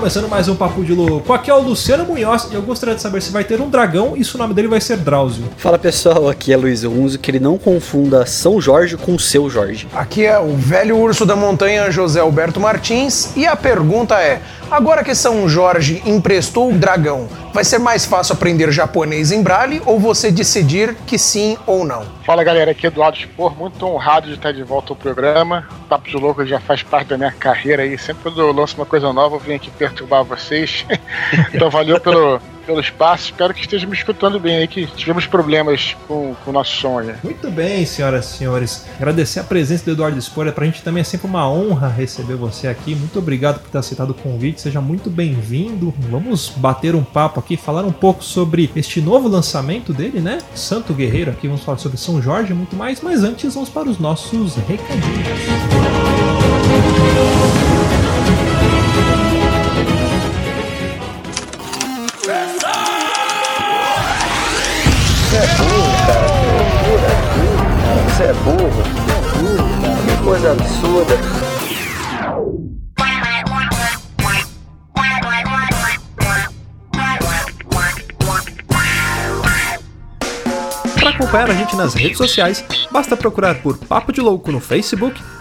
começando mais um Papo de Louco. Aqui é o Luciano Munhoz e eu gostaria de saber se vai ter um dragão e se o nome dele vai ser Drauzio. Fala pessoal, aqui é Luiz Unzo, que ele não confunda São Jorge com seu Jorge. Aqui é o velho urso da montanha José Alberto Martins e a pergunta é: agora que São Jorge emprestou o dragão, vai ser mais fácil aprender japonês em Braille ou você decidir que sim ou não? Fala galera, aqui é Eduardo Spor, muito honrado de estar de volta ao programa. Papo de Louco já faz parte da minha carreira aí, sempre quando eu lanço uma coisa nova eu venho aqui perturbar vocês. então valeu pelo, pelo espaço. Espero que esteja me escutando bem aí, que tivemos problemas com, com o nosso som. Muito bem, senhoras e senhores. Agradecer a presença do Eduardo Spoiler. Pra gente também é sempre uma honra receber você aqui. Muito obrigado por ter aceitado o convite. Seja muito bem-vindo. Vamos bater um papo aqui, falar um pouco sobre este novo lançamento dele, né? Santo Guerreiro. Aqui vamos falar sobre São Jorge e muito mais. Mas antes, vamos para os nossos recadinhos. Você Você é burro. É burro. Que coisa absurda. Para acompanhar a gente nas redes sociais, basta procurar por Papo de Louco no Facebook,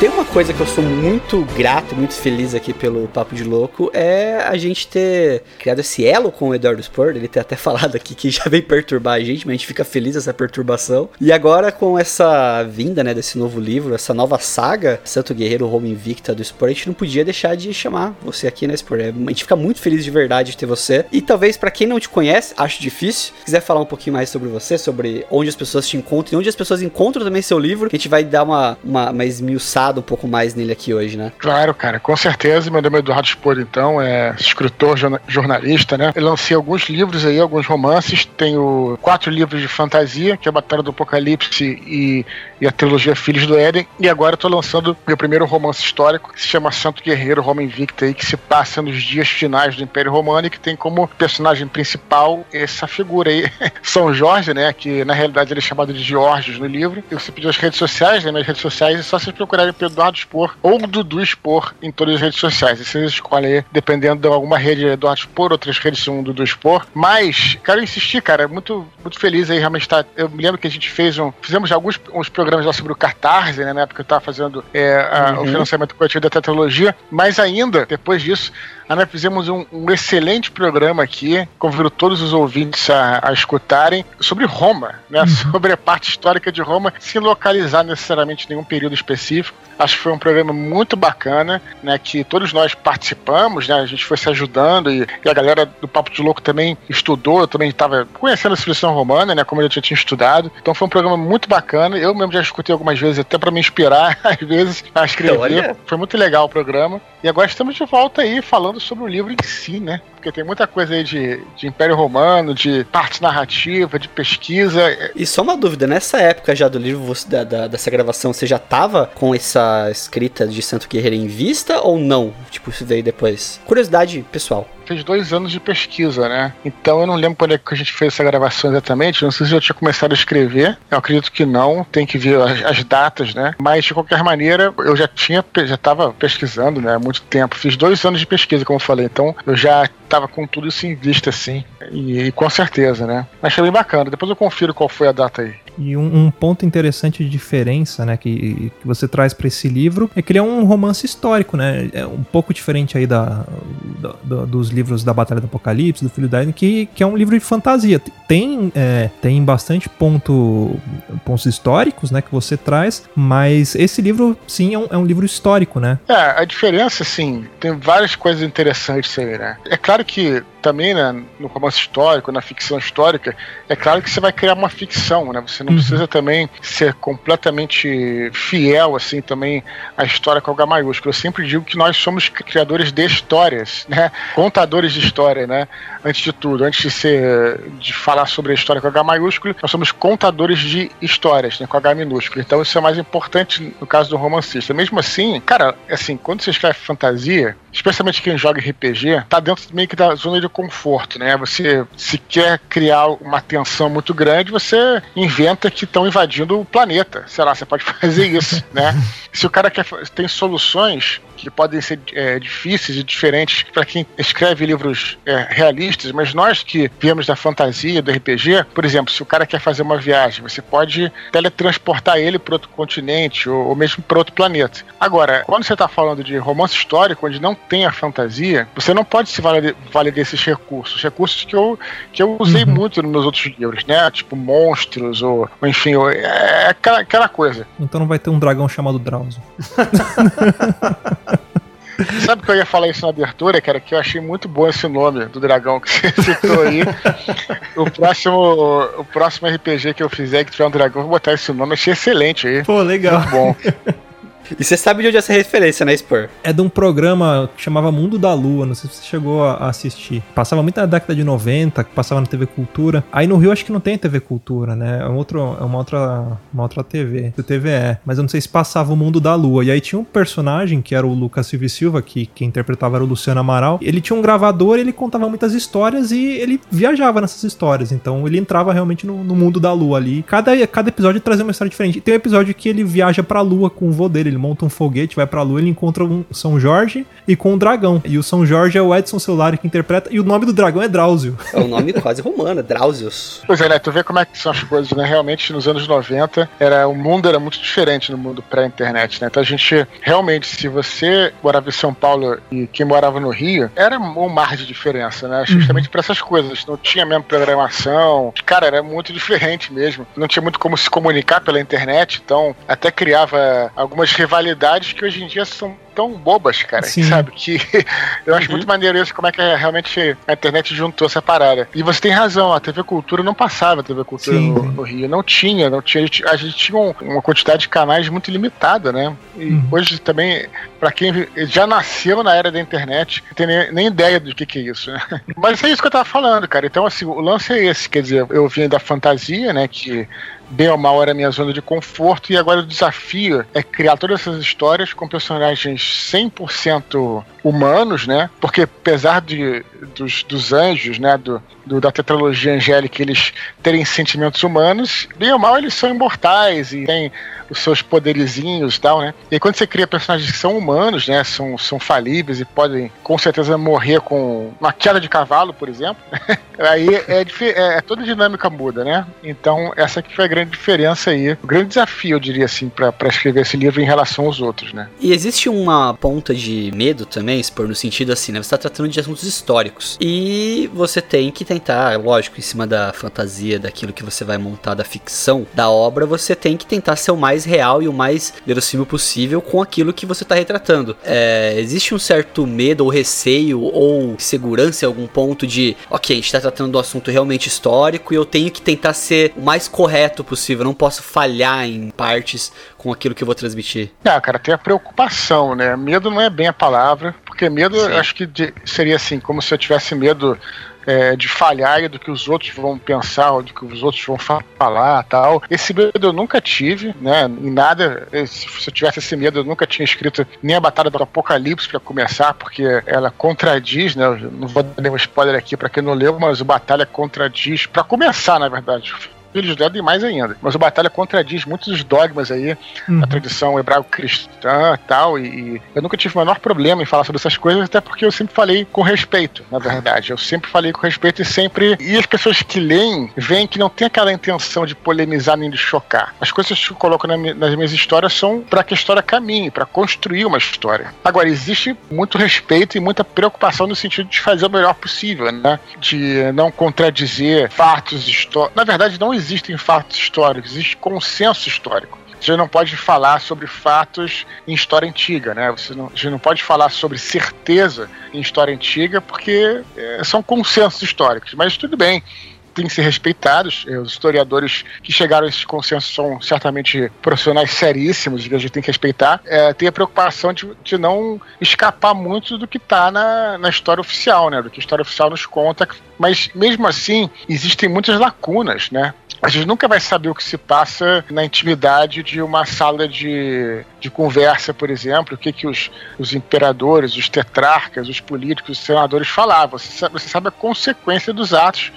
Tem uma coisa que eu sou muito grato, muito feliz aqui pelo Papo de Louco, é a gente ter criado esse elo com o Eduardo Spor, ele ter até falado aqui que já veio perturbar a gente, mas a gente fica feliz dessa perturbação. E agora com essa vinda, né, desse novo livro, essa nova saga, Santo Guerreiro Roma Invicta do Spor, a gente não podia deixar de chamar você aqui, né, Spor? A gente fica muito feliz de verdade de ter você. E talvez para quem não te conhece, acho difícil, quiser falar um pouquinho mais sobre você, sobre onde as pessoas te encontram e onde as pessoas encontram também seu livro, a gente vai dar uma, uma, uma esmiuçada um pouco mais nele aqui hoje, né? Claro, cara, com certeza. Meu nome é Eduardo Spor, então, é escritor, jornalista, né? Eu lancei alguns livros aí, alguns romances. Tenho quatro livros de fantasia, que é a Batalha do Apocalipse e, e a trilogia Filhos do Éden. E agora eu tô lançando meu primeiro romance histórico, que se chama Santo Guerreiro, Roma Invicta, aí, que se passa nos dias finais do Império Romano e que tem como personagem principal essa figura aí, São Jorge, né? Que na realidade ele é chamado de Georgios no livro. E você pediu as redes sociais, né? Minhas redes sociais, é só vocês procurarem pelo Eduardo Expor ou Dudu Expor em todas as redes sociais. E vocês escolhem dependendo de alguma rede Eduardo Expor, outras redes são Dudu Expor. Mas, quero insistir, cara, muito, muito feliz aí, realmente tá. Eu me lembro que a gente fez um. Fizemos alguns uns programas lá sobre o Catarse, né? Na época que eu tava fazendo é, a, uhum. o financiamento coletivo da tetralogia. Mas ainda, depois disso, nós fizemos um, um, excelente programa aqui, convido todos os ouvintes a, a escutarem, sobre Roma, né? Uhum. Sobre a parte histórica de Roma, sem localizar necessariamente nenhum período específico. Acho que foi um programa muito bacana, né? Que todos nós participamos, né? A gente foi se ajudando e, e a galera do Papo de Louco também estudou, eu também estava conhecendo a civilização romana, né? Como eu já tinha estudado. Então foi um programa muito bacana. Eu mesmo já escutei algumas vezes, até para me inspirar, às vezes, a escrever. Olha. Foi muito legal o programa. E agora estamos de volta aí falando sobre o livro em si, né? Porque tem muita coisa aí de, de Império Romano, de parte narrativa, de pesquisa. E só uma dúvida, nessa época já do livro, você, da, da, dessa gravação, você já tava com essa escrita de Santo Guerreiro em vista ou não? Tipo, isso veio depois? Curiosidade pessoal. Fez dois anos de pesquisa, né? Então eu não lembro quando é que a gente fez essa gravação exatamente. Não sei se eu tinha começado a escrever. Eu acredito que não. Tem que ver as, as datas, né? Mas de qualquer maneira, eu já tinha, já estava pesquisando, né? Há muito tempo. Fiz dois anos de pesquisa, como eu falei. Então eu já estava com tudo isso em vista, assim. E, e com certeza, né? Achei bem bacana. Depois eu confiro qual foi a data aí. E um, um, ponto interessante de diferença, né, que, que você traz para esse livro é que ele é um romance histórico, né? É um pouco diferente aí da, da dos livros da Batalha do Apocalipse, do Filho da Eden, que, que é um livro de fantasia. Tem, é, tem bastante ponto, pontos históricos, né, que você traz, mas esse livro, sim, é um, é um livro histórico, né? É, a diferença, assim, tem várias coisas interessantes aí, né? É claro que também né, no romance histórico, na ficção histórica, é claro que você vai criar uma ficção, né? Você não uhum. precisa também ser completamente fiel, assim, também à história com H maiúsculo. Eu sempre digo que nós somos criadores de histórias, né? Contadores de história, né? Antes de tudo, antes de ser, de falar sobre a história com H maiúsculo, nós somos contadores de histórias, né? Com H minúsculo. Então isso é mais importante no caso do romancista. Mesmo assim, cara, assim, quando você escreve fantasia, especialmente quem joga RPG, tá dentro meio que da zona de conforto, né? Você se quer criar uma tensão muito grande, você inventa que estão invadindo o planeta. Sei lá, você pode fazer isso, né? Se o cara quer tem soluções que podem ser é, difíceis e diferentes para quem escreve livros é, realistas, mas nós que viemos da fantasia, do RPG, por exemplo, se o cara quer fazer uma viagem, você pode teletransportar ele para outro continente ou, ou mesmo para outro planeta. Agora, quando você está falando de romance histórico, onde não tem a fantasia, você não pode se valer, valer desses recursos. Recursos que eu, que eu usei uhum. muito nos meus outros livros, né? Tipo monstros ou, ou enfim, ou, é aquela, aquela coisa. Então não vai ter um dragão chamado Drauzio. Sabe que eu ia falar isso na abertura, cara? Que eu achei muito bom esse nome do dragão que você citou aí. o, próximo, o próximo RPG que eu fizer que tiver um dragão, vou botar esse nome. Achei excelente aí. Pô, legal. Muito bom. E você sabe de onde é essa referência, né, Spur? É de um programa que chamava Mundo da Lua, não sei se você chegou a assistir. Passava muito na década de 90, que passava na TV Cultura. Aí no Rio acho que não tem TV Cultura, né? É, um outro, é uma, outra, uma outra TV, do TVE. Mas eu não sei se passava o Mundo da Lua. E aí tinha um personagem, que era o Lucas Silva Silva, que quem interpretava era o Luciano Amaral. Ele tinha um gravador, ele contava muitas histórias e ele viajava nessas histórias. Então ele entrava realmente no, no mundo da Lua ali. Cada, cada episódio trazia uma história diferente. Tem um episódio que ele viaja pra Lua com o vô dele ele monta um foguete, vai pra lua, ele encontra um São Jorge e com um dragão. E o São Jorge é o Edson Celular que interpreta, e o nome do dragão é Drauzio. É um nome quase romano, é Drauzios. Pois é, né? Tu vê como é que são as coisas, né? Realmente, nos anos 90, era, o mundo era muito diferente no mundo pré-internet, né? Então a gente, realmente, se você morava em São Paulo e quem morava no Rio, era um mar de diferença, né? Justamente uhum. para essas coisas. Não tinha mesmo programação. Cara, era muito diferente mesmo. Não tinha muito como se comunicar pela internet, então até criava algumas rivalidades que hoje em dia são tão bobas, cara, Sim. sabe? Que eu acho uhum. muito maneiro isso, como é que é, realmente a internet juntou essa parada. E você tem razão, a TV Cultura não passava a TV Cultura no, no, Rio. Não tinha, não tinha. A gente, a gente tinha um, uma quantidade de canais muito limitada, né? E uhum. hoje também, para quem já nasceu na era da internet, não tem nem, nem ideia do que, que é isso, né? Mas é isso que eu tava falando, cara. Então, assim, o lance é esse, quer dizer, eu vim da fantasia, né? Que bem ou mal era minha zona de conforto, e agora o desafio é criar todas essas histórias com personagens 100% humanos, né? Porque apesar de, dos, dos anjos, né, do, do, da tetralogia angélica, eles terem sentimentos humanos, bem ou mal eles são imortais e têm os seus poderizinhos e tal, né? E aí, quando você cria personagens que são humanos, né? São, são falíveis e podem com certeza morrer com uma queda de cavalo, por exemplo, aí é, é, é, toda dinâmica muda, né? Então, essa aqui foi a grande diferença aí, o grande desafio, eu diria assim, para escrever esse livro em relação aos outros, né? E existe uma ponta de medo também, por no sentido assim, né? Você está tratando de assuntos históricos. E você tem que tentar, lógico, em cima da fantasia, daquilo que você vai montar da ficção, da obra, você tem que tentar ser o mais real e o mais verossímil possível com aquilo que você está retratando. É, existe um certo medo ou receio ou segurança em algum ponto de, ok, a gente está tratando do assunto realmente histórico e eu tenho que tentar ser o mais correto possível, não posso falhar em partes com aquilo que eu vou transmitir. Ah, cara, tem a preocupação, né? Medo não é bem a palavra, porque medo, acho que de, seria assim, como se eu tivesse medo é, de falhar e do que os outros vão pensar, ou do que os outros vão falar tal. Esse medo eu nunca tive, né? Em nada. Se, se eu tivesse esse medo, eu nunca tinha escrito nem a Batalha do Apocalipse para começar, porque ela contradiz, né? Eu não vou dar nenhum spoiler aqui para quem não leu, mas o Batalha contradiz, para começar, na verdade filhos dela e mais ainda. Mas o Batalha contradiz muitos dos dogmas aí, uhum. a tradição hebraico-cristã tal, e, e eu nunca tive o menor problema em falar sobre essas coisas, até porque eu sempre falei com respeito, na verdade. Eu sempre falei com respeito e sempre. E as pessoas que leem veem que não tem aquela intenção de polemizar nem de chocar. As coisas que eu coloco na, nas minhas histórias são para que a história caminhe, para construir uma história. Agora, existe muito respeito e muita preocupação no sentido de fazer o melhor possível, né? De não contradizer fatos históricos. Na verdade, não existe existem fatos históricos, existe consenso histórico. Você não pode falar sobre fatos em história antiga, né? Você não, você não pode falar sobre certeza em história antiga porque é, são consensos históricos. Mas tudo bem, têm que ser respeitados. Os historiadores que chegaram a esse consenso são certamente profissionais seríssimos, que a gente tem que respeitar. É, tem a preocupação de, de não escapar muito do que está na, na história oficial, né? Do que a história oficial nos conta. Mas mesmo assim, existem muitas lacunas, né? a gente nunca vai saber o que se passa na intimidade de uma sala de, de conversa, por exemplo, o que, que os, os imperadores, os tetrarcas, os políticos, os senadores falavam. Você sabe, você sabe a consequência dos atos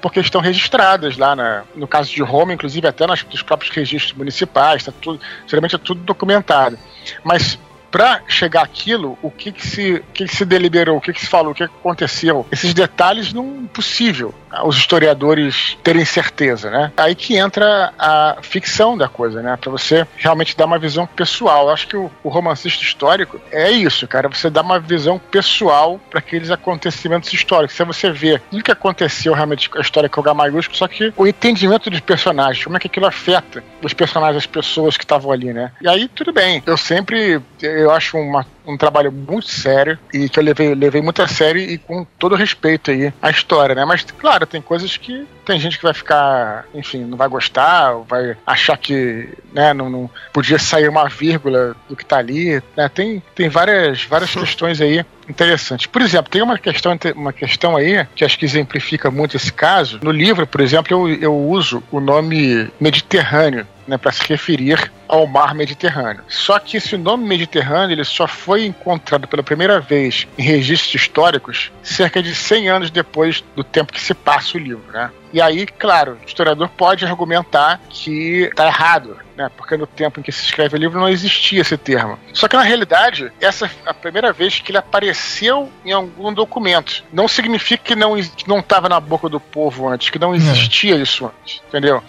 porque estão registradas lá na, no caso de Roma, inclusive até nos, nos próprios registros municipais, tá tudo, geralmente é tudo documentado. Mas para chegar aquilo, o que, que, se, que, que se deliberou, o que, que se falou, o que, que aconteceu, esses detalhes não é possível os historiadores terem certeza, né? Aí que entra a ficção da coisa, né? Para você realmente dar uma visão pessoal. Eu acho que o, o, romancista histórico é isso, cara. Você dá uma visão pessoal para aqueles acontecimentos históricos. Se você vê o que aconteceu realmente com a história com o H maiúsculo, só que o entendimento dos personagens, como é que aquilo afeta os personagens, as pessoas que estavam ali, né? E aí tudo bem. Eu sempre acho uma, um trabalho muito sério e que eu levei, levei muito a sério e com todo respeito aí à história, né? Mas, claro, tem coisas que tem gente que vai ficar, enfim, não vai gostar, vai achar que, né, não, não podia sair uma vírgula do que tá ali, né? Tem, tem várias, várias questões aí interessantes. Por exemplo, tem uma questão, uma questão aí que acho que exemplifica muito esse caso. No livro, por exemplo, eu, eu uso o nome Mediterrâneo né, para se referir ao mar Mediterrâneo. Só que esse nome Mediterrâneo ele só foi encontrado pela primeira vez em registros históricos cerca de 100 anos depois do tempo que se passa o livro. Né? E aí, claro, o historiador pode argumentar que está errado, né? Porque no tempo em que se escreve o livro não existia esse termo. Só que na realidade, essa é a primeira vez que ele apareceu em algum documento. Não significa que não estava na boca do povo antes, que não existia é. isso antes, entendeu?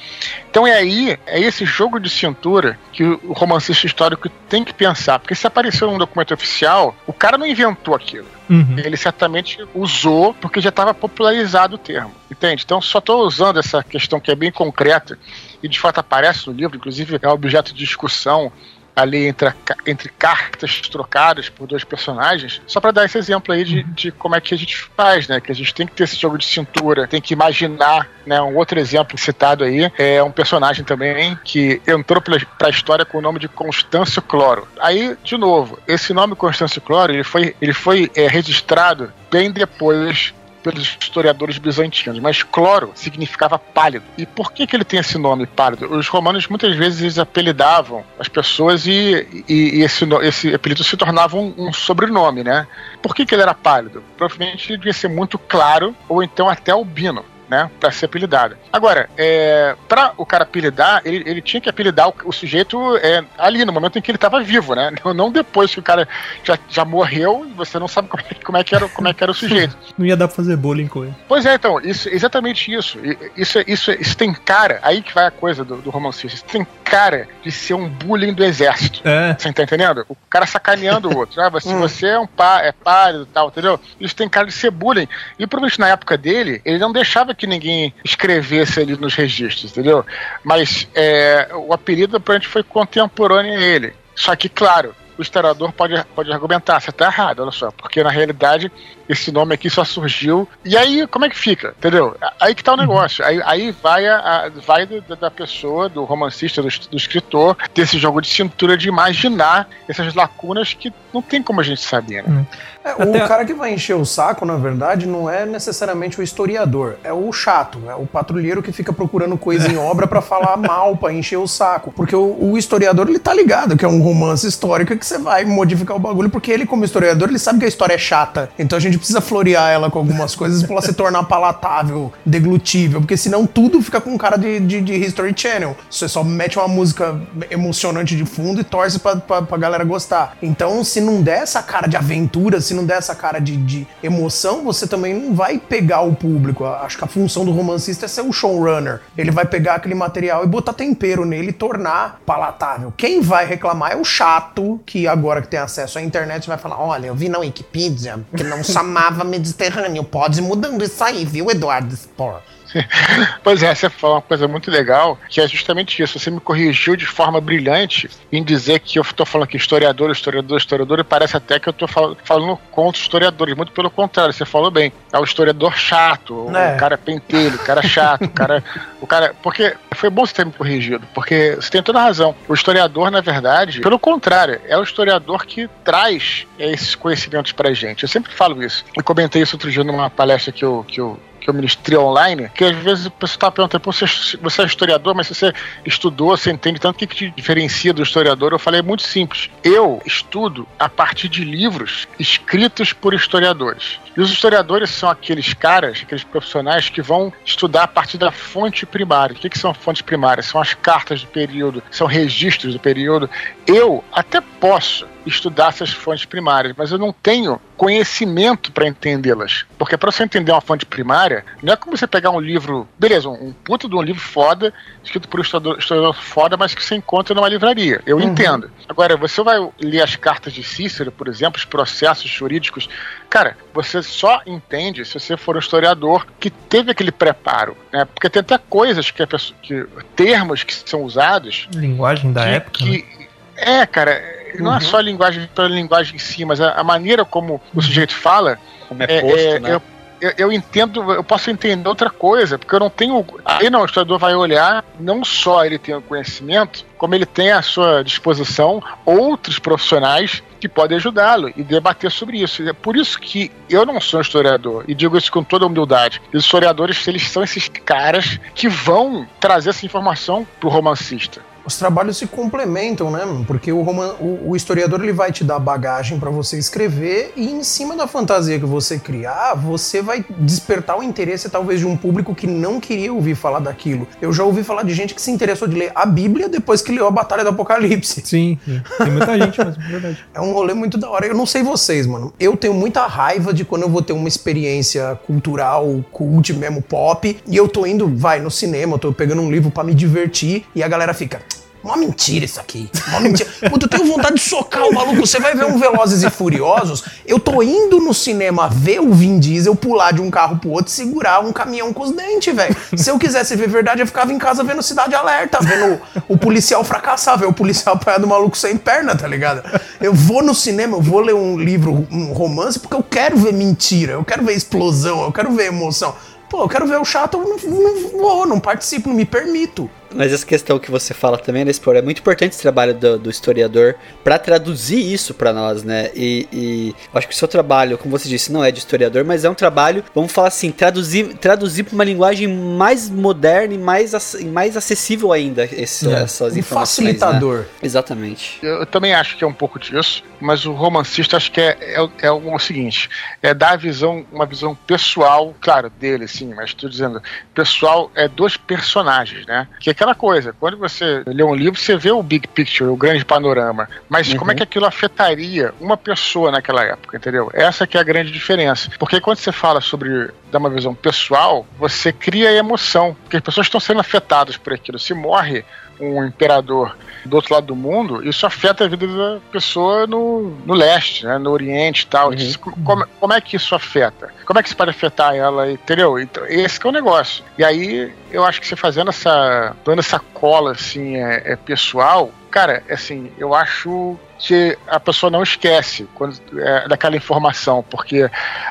Então é aí, é esse jogo de cintura que o romancista histórico tem que pensar. Porque se apareceu num documento oficial, o cara não inventou aquilo. Uhum. Ele certamente usou porque já estava popularizado o termo. Entende? Então só estou usando essa questão que é bem concreta e de fato aparece no livro, inclusive é objeto de discussão ali entre, entre cartas trocadas por dois personagens, só para dar esse exemplo aí de, uhum. de como é que a gente faz, né? Que a gente tem que ter esse jogo de cintura, tem que imaginar, né? Um outro exemplo citado aí é um personagem também que entrou para a história com o nome de Constâncio Cloro. Aí, de novo, esse nome Constâncio Cloro, ele foi, ele foi é, registrado bem depois pelos historiadores bizantinos, mas cloro significava pálido. E por que, que ele tem esse nome pálido? Os romanos muitas vezes apelidavam as pessoas e, e, e esse, esse apelido se tornava um, um, sobrenome, né? Por que, que ele era pálido? Provavelmente devia ser muito claro ou então até albino né? Pra ser apelidada. Agora, é, pra o cara apelidar, ele, ele tinha que apelidar o, o sujeito é, ali, no momento em que ele estava vivo, né? Não depois que o cara já, já morreu e você não sabe como é, como é, que, era, como é que era o sujeito. não ia dar pra fazer bullying com ele. Pois é, então, isso, exatamente isso. Isso, isso, isso tem cara, aí que vai a coisa do, do romancista, isso tem cara de ser um bullying do exército. É. Você tá entendendo? O cara sacaneando o outro. Ah, você, hum. você é um pá, é pálido e tal, entendeu? Isso tem cara de ser bullying. E provavelmente na época dele, ele não deixava que ninguém escrevesse ali nos registros, entendeu? Mas é, o apelido provavelmente foi contemporâneo a ele. Só que, claro, o historiador pode, pode argumentar, você tá errado, olha só, porque na realidade esse nome aqui só surgiu. E aí, como é que fica? Entendeu? Aí que tá o uhum. negócio. Aí, aí vai, a, a vai da pessoa, do romancista, do, do escritor, desse jogo de cintura de imaginar essas lacunas que não tem como a gente saber, né? Hum. É, o Até... cara que vai encher o saco, na verdade, não é necessariamente o historiador, é o chato, é o patrulheiro que fica procurando coisa em obra para falar mal, para encher o saco. Porque o, o, historiador, ele tá ligado que é um romance histórico que você vai modificar o bagulho, porque ele, como historiador, ele sabe que a história é chata. Então a gente precisa florear ela com algumas coisas pra ela se tornar palatável, deglutível, porque senão tudo fica com cara de, de, de History Channel. Você só mete uma música emocionante de fundo e torce pra, pra, pra galera gostar. Então, se não der essa cara de aventura, se não der essa cara de, de emoção, você também não vai pegar o público. Acho que a função do romancista é ser o showrunner. Ele vai pegar aquele material e botar tempero nele e tornar palatável. Quem vai reclamar é o chato, que agora que tem acesso à internet vai falar: olha, eu vi na Wikipedia que não chamava Mediterrâneo. Pode ir mudando isso aí, viu, Eduardo Spor? pois é, você falou uma coisa muito legal, que é justamente isso. Você me corrigiu de forma brilhante em dizer que eu estou falando que historiador, historiador, historiador, e parece até que eu estou falando, falando contra historiadores. Muito pelo contrário, você falou bem. É o historiador chato, é. o cara pentelho, o cara chato, o cara. O cara. Porque foi bom você ter me corrigido, porque você tem toda a razão. O historiador, na verdade, pelo contrário, é o historiador que traz esses conhecimentos pra gente. Eu sempre falo isso. Eu comentei isso outro dia numa palestra que eu, que eu que eu ministrei online, que às vezes o pessoal está perguntando, você, você é historiador, mas se você estudou, você entende tanto o que, que te diferencia do historiador? Eu falei, é muito simples. Eu estudo a partir de livros escritos por historiadores. E os historiadores são aqueles caras, aqueles profissionais que vão estudar a partir da fonte primária. O que, que são fontes primárias? São as cartas do período, são registros do período. Eu até posso estudar essas fontes primárias, mas eu não tenho conhecimento para entendê-las. Porque para você entender uma fonte primária, não é como você pegar um livro, beleza, um puto de um livro foda, escrito por um historiador, historiador foda, mas que você encontra numa livraria. Eu uhum. entendo. Agora, você vai ler as cartas de Cícero, por exemplo, os processos jurídicos. Cara, você só entende se você for um historiador que teve aquele preparo, né? Porque tem até coisas que, pessoa, que termos que são usados. Linguagem da que, época. Que, né? É, cara, não é uhum. só a linguagem pela linguagem em si, mas a, a maneira como o sujeito fala. Como é, é posto, é, né? Eu, eu, eu, entendo, eu posso entender outra coisa, porque eu não tenho. Aí não, o historiador vai olhar, não só ele tem o conhecimento, como ele tem à sua disposição outros profissionais que podem ajudá-lo e debater sobre isso. É por isso que eu não sou um historiador, e digo isso com toda humildade. Os historiadores, eles são esses caras que vão trazer essa informação para o romancista os trabalhos se complementam, né? Porque o, roman, o, o historiador ele vai te dar bagagem para você escrever e em cima da fantasia que você criar, você vai despertar o interesse talvez de um público que não queria ouvir falar daquilo. Eu já ouvi falar de gente que se interessou de ler a Bíblia depois que leu a Batalha do Apocalipse. Sim, sim. tem muita gente mesmo, é verdade. É um rolê muito da hora. Eu não sei vocês, mano. Eu tenho muita raiva de quando eu vou ter uma experiência cultural, cult mesmo, pop, e eu tô indo, vai, no cinema, eu tô pegando um livro para me divertir e a galera fica Mó mentira isso aqui. Mó mentira. Puta, eu tenho vontade de socar o maluco. Você vai ver um Velozes e Furiosos. Eu tô indo no cinema ver o Vin Diesel pular de um carro pro outro segurar um caminhão com os dentes, velho. Se eu quisesse ver verdade, eu ficava em casa vendo Cidade Alerta, vendo o, policial fracassar, ver o policial apanhar do maluco sem perna, tá ligado? Eu vou no cinema, eu vou ler um livro, um romance, porque eu quero ver mentira, eu quero ver explosão, eu quero ver emoção. Pô, eu quero ver o chato, eu não, não vou, não participo, não me permito. Mas essa questão que você fala também, né, Spor, é muito importante esse trabalho do, do historiador para traduzir isso para nós, né? E, e acho que o seu trabalho, como você disse, não é de historiador, mas é um trabalho, vamos falar assim, traduzir, traduzir para uma linguagem mais moderna e mais, mais acessível ainda esse, é. essas um informações. Né? Facilitador. Né? Exatamente. Eu, eu, também acho que é um pouco disso, mas o romancista acho que é, é, é o seguinte: é dar a visão, uma visão pessoal, claro, dele, sim, mas estou dizendo, pessoal é dos personagens, né? Que é aquela coisa, quando você lê um livro, você vê o big picture, o grande panorama, mas uhum. como é que aquilo afetaria uma pessoa naquela época, entendeu? Essa que é a grande diferença. Porque quando você fala sobre dar uma visão pessoal, você cria emoção, porque as pessoas estão sendo afetadas por aquilo. Se morre um imperador do outro lado do mundo, isso afeta a vida da pessoa no, no leste, né, no oriente e tal. Uhum. Como, como, é que isso afeta? Como é que isso pode afetar ela, entendeu? Então, esse é o negócio. E aí, eu acho que você fazendo essa, dando essa cola, assim, é, é pessoal, Cara, assim, eu acho que a pessoa não esquece quando, é, daquela informação, porque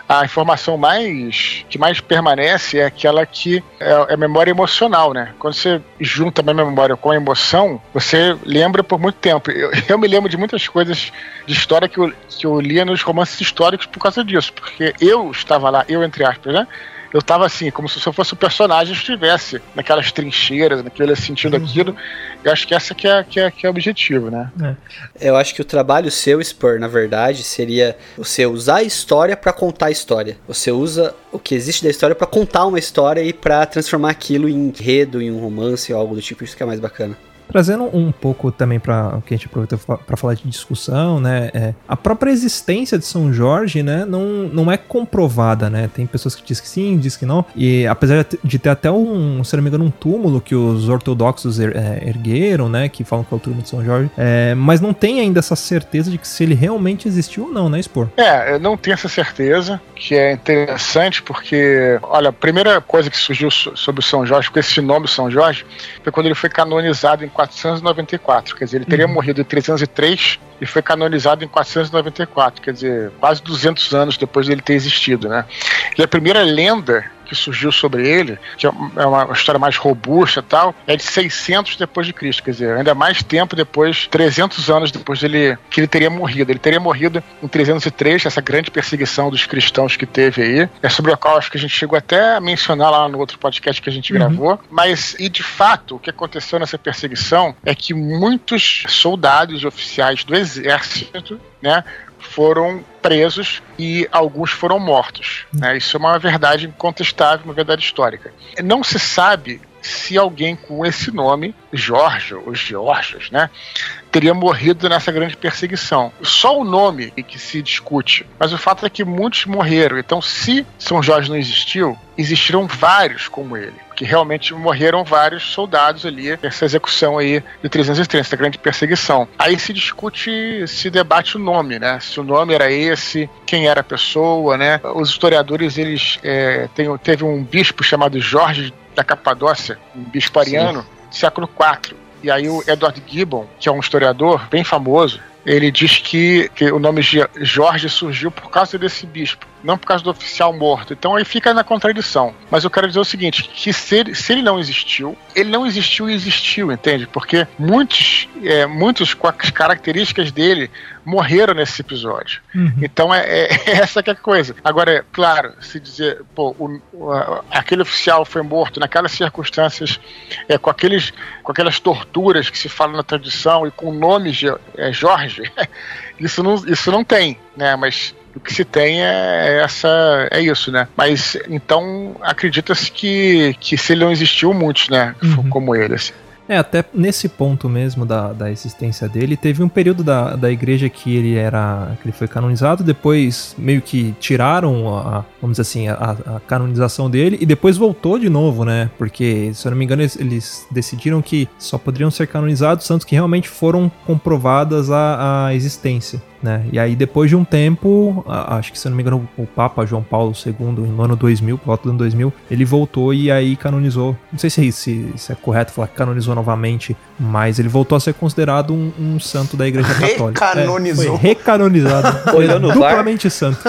a informação mais que mais permanece é aquela que é, é memória emocional, né? Quando você junta a memória com a emoção, você lembra por muito tempo. Eu, eu me lembro de muitas coisas de história que eu, que eu lia nos romances históricos por causa disso, porque eu estava lá, eu entre aspas, né? Eu tava assim, como se eu fosse o personagem estivesse naquelas trincheiras, naquele sentindo uhum. aquilo. Eu acho que essa que é, que é, que é o objetivo, né? É. Eu acho que o trabalho seu, Spur, na verdade, seria você usar a história para contar a história. Você usa o que existe da história para contar uma história e para transformar aquilo em enredo, em um romance ou algo do tipo. Isso que é mais bacana. Trazendo um pouco também para o que a gente aproveitou para falar de discussão, né? É, a própria existência de São Jorge, né, não, não é comprovada, né? Tem pessoas que dizem que sim, dizem que não. E apesar de ter até um, se não me engano, um túmulo que os ortodoxos er, é, ergueram, né? Que falam que é o túmulo de São Jorge. É, mas não tem ainda essa certeza de que se ele realmente existiu ou não, né, Spor? É, eu não tenho essa certeza, que é interessante porque, olha, a primeira coisa que surgiu sobre o São Jorge, com esse nome São Jorge, foi quando ele foi canonizado em 494, quer dizer, ele teria uhum. morrido em 303 e foi canonizado em 494, quer dizer, quase 200 anos depois dele ter existido, né? E a primeira lenda que surgiu sobre ele, que é uma história mais robusta e tal, é de 600 depois de Cristo, quer dizer, ainda mais tempo depois, 300 anos depois dele que ele teria morrido. Ele teria morrido em 303, essa grande perseguição dos cristãos que teve aí. É sobre o qual acho que a gente chegou até a mencionar lá no outro podcast que a gente uhum. gravou. Mas, e de fato, o que aconteceu nessa perseguição é que muitos soldados oficiais do exército, né, foram presos e alguns foram mortos. Né? Isso é uma verdade incontestável, uma verdade histórica. Não se sabe se alguém com esse nome, Jorge, os Georgios, né, teria morrido nessa grande perseguição. Só o nome que se discute, mas o fato é que muitos morreram. Então, se São Jorge não existiu, existiram vários como ele, que realmente morreram vários soldados ali nessa execução aí de 330, essa grande perseguição. Aí se discute, se debate o nome, né? Se o nome era esse, quem era a pessoa, né? Os historiadores, eles é, tem, teve um bispo chamado Jorge da Capadócia, um bispo ariano, século IV. E aí o Edward Gibbon, que é um historiador bem famoso, ele diz que, que o nome Jorge surgiu por causa desse bispo não por causa do oficial morto. Então aí fica na contradição. Mas eu quero dizer o seguinte: que se ele, se ele não existiu, ele não existiu e existiu, entende? Porque muitos, é, muitos com as características dele morreram nesse episódio. Uhum. Então é, é, essa que é a coisa. Agora, é claro, se dizer, pô, o, o, aquele oficial foi morto naquelas circunstâncias, é, com, aqueles, com aquelas torturas que se fala na tradição e com o nome de é, Jorge, isso não, isso não tem, né? Mas o que se tem é essa é isso, né? Mas então acredita-se que, que se ele não existiu muitos, né? Uhum. Como ele, assim. É, até nesse ponto mesmo da, da existência dele, teve um período da, da igreja que ele era. que ele foi canonizado, depois meio que tiraram a, vamos dizer assim, a, a canonização dele e depois voltou de novo, né? Porque, se eu não me engano, eles, eles decidiram que só poderiam ser canonizados santos que realmente foram comprovadas a, a existência. Né? E aí, depois de um tempo, acho que se não me engano, o Papa João Paulo II, no ano 2000, por volta do ano 2000, ele voltou e aí canonizou. Não sei se, se, se é correto falar que canonizou novamente, mas ele voltou a ser considerado um, um santo da Igreja Católica. Recanonizou. É, recanonizado. Olhando duplamente santo.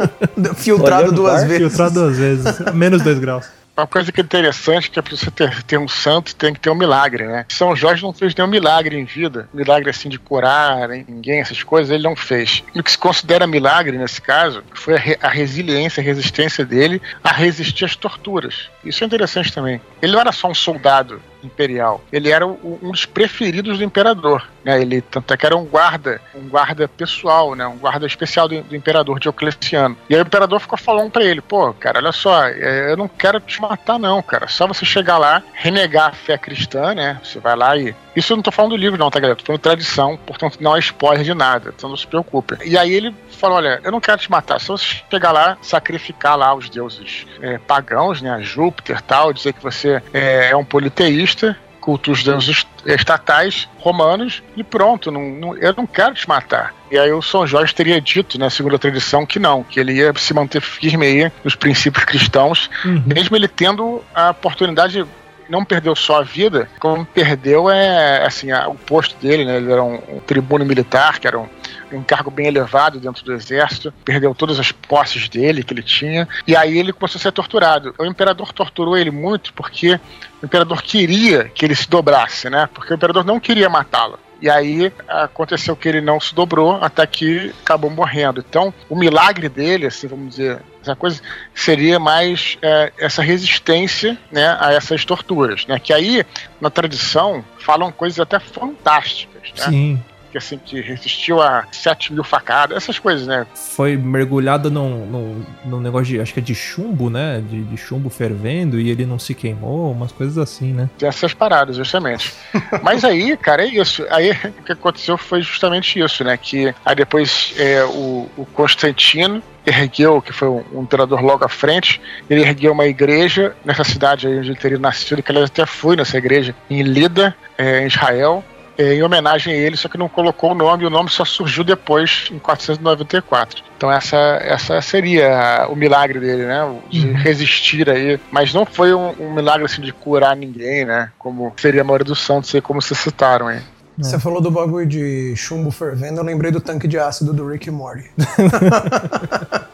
Filtrado Olhando duas vezes. Filtrado duas vezes. Menos dois graus. Uma coisa que é interessante que é para você ter, ter, um santo tem que ter um milagre, né? São Jorge não fez nenhum milagre em vida, milagre assim de curar ninguém, essas coisas, ele não fez. E o que se considera milagre nesse caso foi a, re, a resiliência, a resistência dele a resistir às torturas. Isso é interessante também. Ele não era só um soldado imperial. Ele era o, um dos preferidos do imperador. Né? Ele tanto é que era um guarda, um guarda pessoal, né? um guarda especial do, do imperador Diocleciano. E aí o imperador ficou falando para ele: pô, cara, olha só, é, eu não quero te matar, não, cara. Só você chegar lá, renegar a fé cristã, né? Você vai lá e. Isso eu não tô falando do livro, não, tá, galera? Tô falando tradição, portanto não é spoiler de nada, então não se preocupe. E aí ele falou: olha, eu não quero te matar, só você chegar lá, sacrificar lá os deuses é, pagãos, né? Júpiter tal, dizer que você é, é um politeísta culto os deuses estatais romanos e pronto, não, não, eu não quero te matar. E aí o São Jorge teria dito, né, segundo a tradição, que não, que ele ia se manter firme aí nos princípios cristãos, uhum. mesmo ele tendo a oportunidade não perdeu só a vida, como perdeu é assim a, o posto dele, né? Ele era um, um tribuno militar, que era um, um cargo bem elevado dentro do exército, perdeu todas as posses dele que ele tinha, e aí ele começou a ser torturado. O imperador torturou ele muito porque o imperador queria que ele se dobrasse, né? Porque o imperador não queria matá-lo. E aí aconteceu que ele não se dobrou até que acabou morrendo. Então, o milagre dele, assim, vamos dizer, essa coisa seria mais é, essa resistência né, a essas torturas. Né? Que aí, na tradição, falam coisas até fantásticas. Né? Sim que assim, que resistiu a 7 mil facadas, essas coisas, né? Foi mergulhado num, num, num negócio de, acho que é de chumbo, né? De, de, chumbo fervendo e ele não se queimou, umas coisas assim, né? Tem essas paradas, justamente. Mas aí, cara, é isso. Aí o que aconteceu foi justamente isso, né? Que aí depois é, o, o Constantino ergueu, que foi um, um imperador logo à frente, ele ergueu uma igreja nessa cidade aí onde ele teria nascido, que ele até foi nessa igreja, em Lida, é, em Israel, em homenagem a ele, só que não colocou o nome, e o nome só surgiu depois, em 494. Então essa, essa seria o milagre dele, né? De uhum. resistir aí. Mas não foi um, um, milagre assim de curar ninguém, né? Como seria a maioria dos santos aí, como vocês citaram aí. Você é. falou do bagulho de chumbo fervendo, eu lembrei do tanque de ácido do Rick e Morty.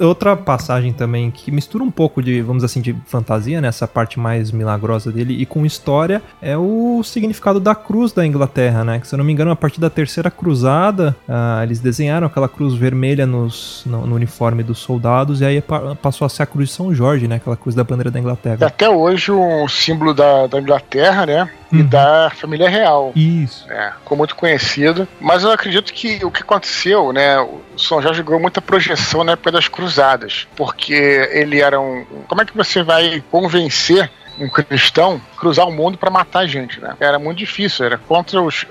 Outra passagem também que mistura um pouco de, vamos assim, de fantasia, nessa né, parte mais milagrosa dele, e com história, é o significado da cruz da Inglaterra, né? Que se eu não me engano, a partir da terceira cruzada, uh, eles desenharam aquela cruz vermelha nos, no, no, uniforme dos soldados, e aí passou a ser a cruz de São Jorge, né? Aquela cruz da bandeira da Inglaterra. Até hoje o símbolo da, da Inglaterra, né? E uhum. da família real. Isso. É, ficou muito conhecido. Mas eu acredito que o que aconteceu, né? O São Jorge ganhou muita projeção na época das cruzadas. Porque ele era um. Como é que você vai convencer um cristão cruzar o mundo para matar gente, né? Era muito difícil, era contra os,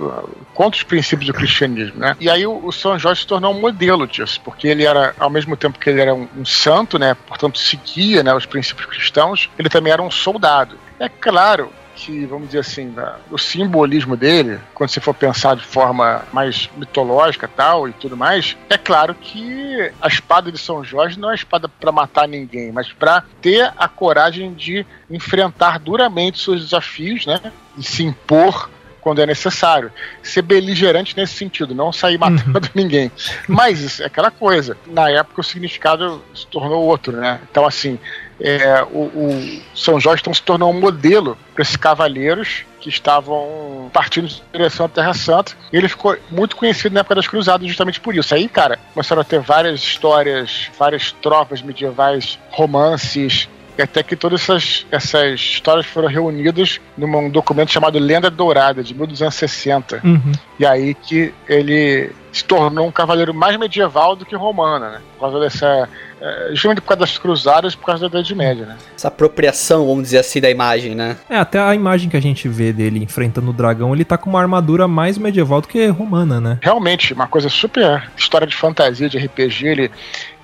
contra os princípios do cristianismo, né? E aí o, o São Jorge se tornou um modelo disso, porque ele era, ao mesmo tempo que ele era um, um santo, né? Portanto, seguia né, os princípios cristãos, ele também era um soldado. É claro que, vamos dizer assim, o simbolismo dele, quando você for pensar de forma mais mitológica tal e tudo mais, é claro que a espada de São Jorge não é espada para matar ninguém, mas para ter a coragem de enfrentar duramente seus desafios, né? De se impor quando é necessário. Ser beligerante nesse sentido, não sair matando uhum. ninguém. Mas é aquela coisa. Na época o significado se tornou outro, né? Então, assim, é, o, o, São Jorge então se tornou um modelo para esses cavaleiros que estavam partindo em direção à Terra Santa. E ele ficou muito conhecido na época das Cruzadas justamente por isso. Aí, cara, começaram a ter várias histórias, várias tropas medievais, romances, e até que todas essas, essas histórias foram reunidas num documento chamado Lenda Dourada, de 1260. Uhum. E aí que ele se tornou um cavaleiro mais medieval do que romano, né? Por causa dessa. É, justamente por causa das cruzadas por causa da Idade Média, né? Essa apropriação, vamos dizer assim, da imagem, né? É, até a imagem que a gente vê dele enfrentando o dragão, ele tá com uma armadura mais medieval do que romana, né? Realmente, uma coisa super história de fantasia, de RPG, ele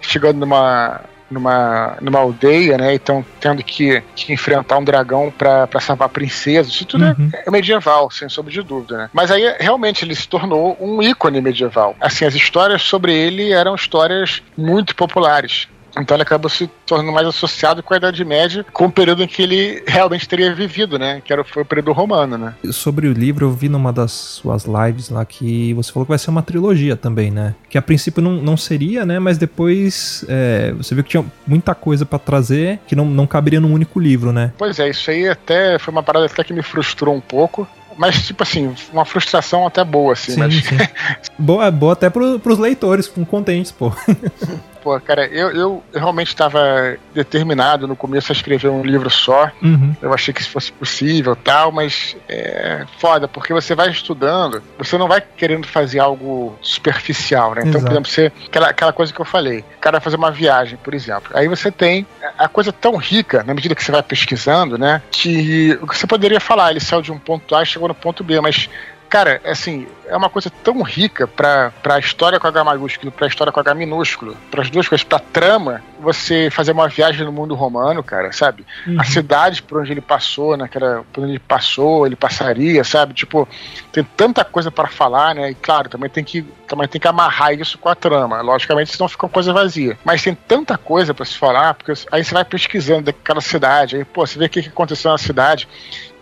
chegando numa numa, numa aldeia, né? Então tendo que, que enfrentar um dragão para salvar princesas. Isso tudo é, uhum. é, medieval, sem sombra de dúvida, né? Mas aí realmente ele se tornou um ícone medieval. Assim, as histórias sobre ele eram histórias muito populares. Então ele acabou se tornando mais associado com a Idade Média, com o período em que ele realmente teria vivido, né? Que era, foi o período romano, né? Sobre o livro, eu vi numa das suas lives lá que você falou que vai ser uma trilogia também, né? Que a princípio não, não seria, né? Mas depois é, você viu que tinha muita coisa para trazer que não, não caberia num único livro, né? Pois é, isso aí até foi uma parada até que me frustrou um pouco, mas, tipo assim, uma frustração até boa, assim. Sim, mas... sim. boa, boa até pro, pros leitores, com contentes, pô. pô, cara, eu, eu realmente estava determinado no começo a escrever um livro só. Uhum. Eu achei que isso fosse possível tal, mas é foda, porque você vai estudando, você não vai querendo fazer algo superficial, né? Então, Exato. por exemplo, você, aquela, aquela coisa que eu falei, o cara vai fazer uma viagem, por exemplo. Aí você tem a coisa tão rica, na medida que você vai pesquisando, né? Que você poderia falar, ele saiu de um ponto A e chegou no ponto B, mas Cara, assim, é uma coisa tão rica pra, pra história com H maiúsculo, pra história com H minúsculo, pras duas coisas, pra trama, você fazer uma viagem no mundo romano, cara, sabe? Uhum. A cidade por onde ele passou, naquela, por onde ele passou, ele passaria, sabe? Tipo, tem tanta coisa para falar, né? E claro, também tem que também tem que amarrar isso com a trama. Logicamente, senão fica uma coisa vazia. Mas tem tanta coisa para se falar, porque aí você vai pesquisando daquela cidade, aí, pô, você vê o que aconteceu na cidade.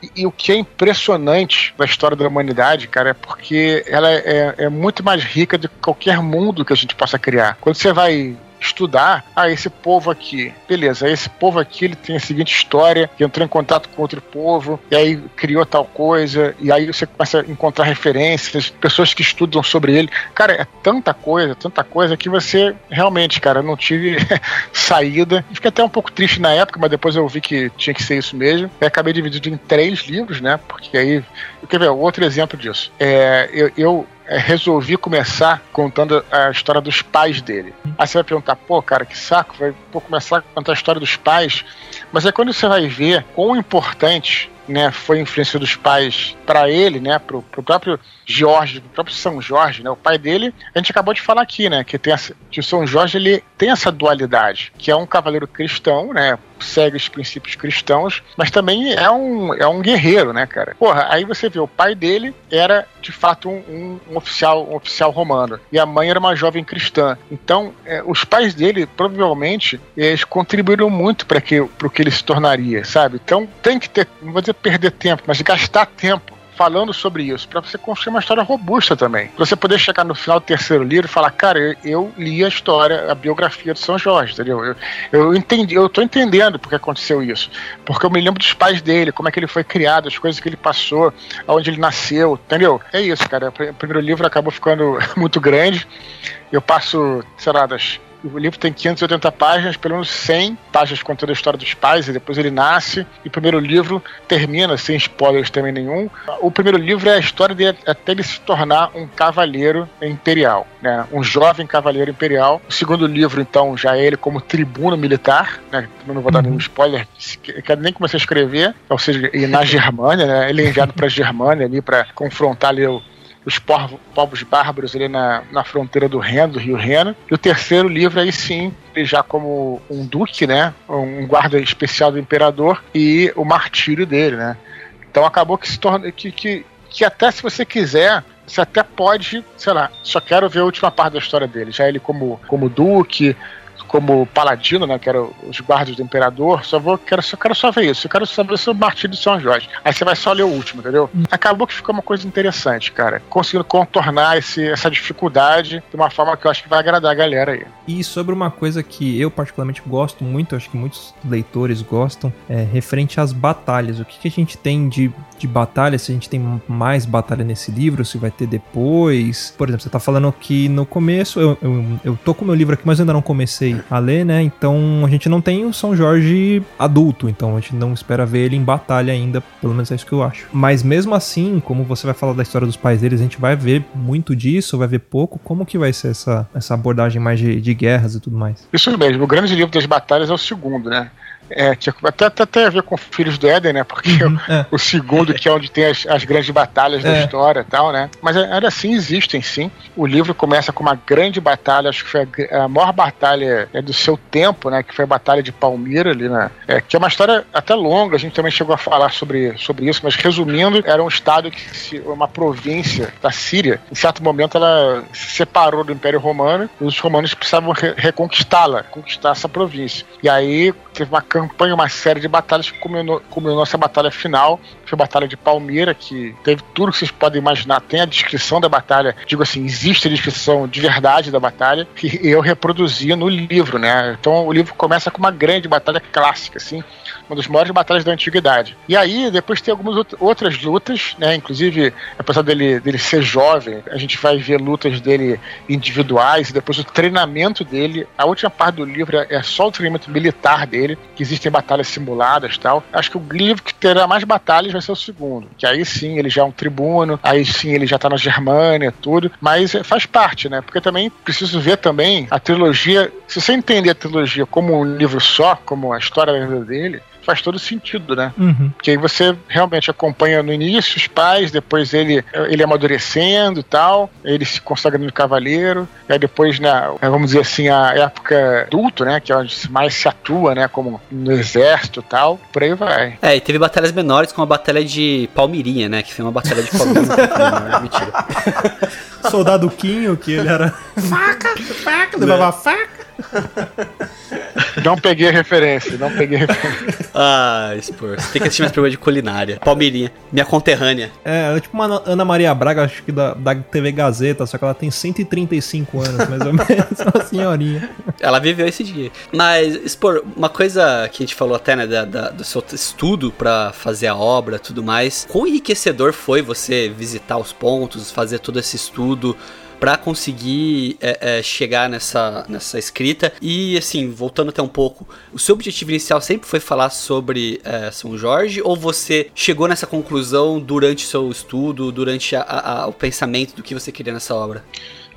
E, e, o que é impressionante da história da humanidade, cara, é porque ela é, é, muito mais rica que qualquer mundo que a gente possa criar. Quando você vai estudar, ah, esse povo aqui, beleza, esse povo aqui ele tem a seguinte história, que entrou em contato com outro povo, e aí criou tal coisa, e aí você começa a encontrar referências, pessoas que estudam sobre ele. Cara, é tanta coisa, tanta coisa que você realmente, cara, não tive saída. Fiquei até um pouco triste na época, mas depois eu vi que tinha que ser isso mesmo. E acabei dividido em três livros, né? Porque aí. Quer ver? Outro exemplo disso. É, eu, eu é, resolvi começar contando a história dos pais dele. Aí você vai perguntar, pô, cara, que saco, vai pô, começar a contar a história dos pais. Mas é quando você vai ver quão importante né, foi influência dos pais para ele, né, pro, pro próprio Jorge, pro próprio São Jorge, né, o pai dele, a gente acabou de falar aqui, né, que tem essa, que o São Jorge ele tem essa dualidade, que é um cavaleiro cristão, né, segue os princípios cristãos, mas também é um, é um guerreiro, né, cara? Porra, aí você vê, o pai dele era de fato um, um, um oficial, um oficial romano e a mãe era uma jovem cristã. Então, é, os pais dele provavelmente eles contribuíram muito para que, o que ele se tornaria, sabe? Então, tem que ter, não vou dizer perder tempo, mas gastar tempo falando sobre isso, para você construir uma história robusta também. Pra você poder chegar no final do terceiro livro e falar, cara, eu, eu li a história, a biografia de São Jorge, entendeu? Eu, eu entendi, eu tô entendendo porque aconteceu isso. Porque eu me lembro dos pais dele, como é que ele foi criado, as coisas que ele passou, aonde ele nasceu, entendeu? É isso, cara. O primeiro livro acabou ficando muito grande. Eu passo, sei lá, das o livro tem 580 páginas, pelo menos 100 páginas contando a história dos pais, e depois ele nasce. E o primeiro livro termina sem spoilers também nenhum. O primeiro livro é a história dele até ele se tornar um cavaleiro imperial, né? Um jovem cavaleiro imperial. O segundo livro, então, já é ele como tribuno militar, né? Não vou dar nenhum uhum. spoiler, que nem comecei a escrever, ou seja, e na Germânia, né? Ele é enviado para a Germânia ali para confrontar ali o os povos bárbaros ali na, na fronteira do Reno, do Rio Reno. E o terceiro livro, aí sim, ele já como um duque, né? Um guarda especial do imperador e o martírio dele, né? Então acabou que se torna. que, que, que até se você quiser, você até pode, sei lá, só quero ver a última parte da história dele. Já ele como, como duque, como paladino, né? Que era os guardas do imperador. Só vou, quero, só quero só ver isso. Eu quero saber sobre o martírio de São Jorge. Aí você vai só ler o último, entendeu? Hum. Acabou que ficou uma coisa interessante, cara. Conseguindo contornar esse, essa dificuldade de uma forma que eu acho que vai agradar a galera aí. E sobre uma coisa que eu particularmente gosto muito, acho que muitos leitores gostam, é referente às batalhas. O que, que a gente tem de, de batalha? Se a gente tem mais batalha nesse livro, se vai ter depois. Por exemplo, você tá falando que no começo, eu, eu, eu tô com o meu livro aqui, mas eu ainda não comecei a ler, né? Então a gente não tem o São Jorge adulto, então a gente não espera ver ele em batalha ainda, pelo menos é isso que eu acho. Mas mesmo assim, como você vai falar da história dos pais deles, a gente vai ver muito disso, vai ver pouco. Como que vai ser essa, essa abordagem mais de, de guerras e tudo mais? Isso mesmo, o grande livro das batalhas é o segundo, né? É, tinha, até, até tem a ver com Filhos do Éden, né? Porque uhum, o, é. o, segundo, que é onde tem as, as grandes batalhas é. da história e tal, né? Mas ainda assim existem, sim. O livro começa com uma grande batalha, acho que foi a, a maior batalha é, do seu tempo, né? Que foi a Batalha de Palmira ali, né? É, que é uma história até longa, a gente também chegou a falar sobre, sobre isso, mas resumindo, era um estado que se, uma província da Síria, em certo momento ela se separou do Império Romano e os romanos precisavam re, reconquistá-la, conquistar essa província. E aí teve uma campanha, uma série de batalhas que culminou, culminou essa batalha final, que foi a Batalha de Palmeira, que teve tudo que vocês podem imaginar. Tem a descrição da batalha, digo assim, existe a descrição de verdade da batalha, que eu reproduzi no livro, né? Então o livro começa com uma grande batalha clássica, assim, uma das maiores batalhas da antiguidade. E aí, depois tem algumas outras lutas, né? Inclusive, apesar dele, dele ser jovem, a gente vai ver lutas dele individuais e depois o treinamento dele. A última parte do livro é só o treinamento militar dele, que existem batalhas simuladas tal. Acho que o livro que terá mais batalhas vai ser o segundo. Que aí sim ele já é um tribuno, aí sim ele já tá na Germânia, tudo. Mas faz parte, né? Porque também preciso ver também a trilogia se você entender a trilogia como um livro só, como a história dele, faz todo sentido, né? Uhum. Porque aí você realmente acompanha no início os pais, depois ele, ele amadurecendo e tal, ele se consagrando cavaleiro, e aí depois, né, vamos dizer assim, a época adulto, né, que é onde mais se atua, né, como no exército e tal, por aí vai. É, e teve batalhas menores como a batalha de Palmirinha, né, que foi uma batalha de Palmirinha. não, mentira. Soldado Quinho, que ele era. faca, faca, levava faca. Não peguei a referência, não peguei a referência. Ah, você tem que assistir mais programa de culinária. Palmirinha, minha conterrânea. É, é tipo uma Ana Maria Braga, acho que da, da TV Gazeta, só que ela tem 135 anos, mais ou menos, uma senhorinha. Ela viveu esse dia. Mas, Spor, uma coisa que a gente falou até, né, da, da- do seu estudo pra fazer a obra tudo mais, quão enriquecedor foi você visitar os pontos, fazer todo esse estudo pra conseguir é, é, chegar nessa, nessa escrita e assim voltando até um pouco o seu objetivo inicial sempre foi falar sobre é, São Jorge ou você chegou nessa conclusão durante o seu estudo durante a- a- o pensamento do que você queria nessa obra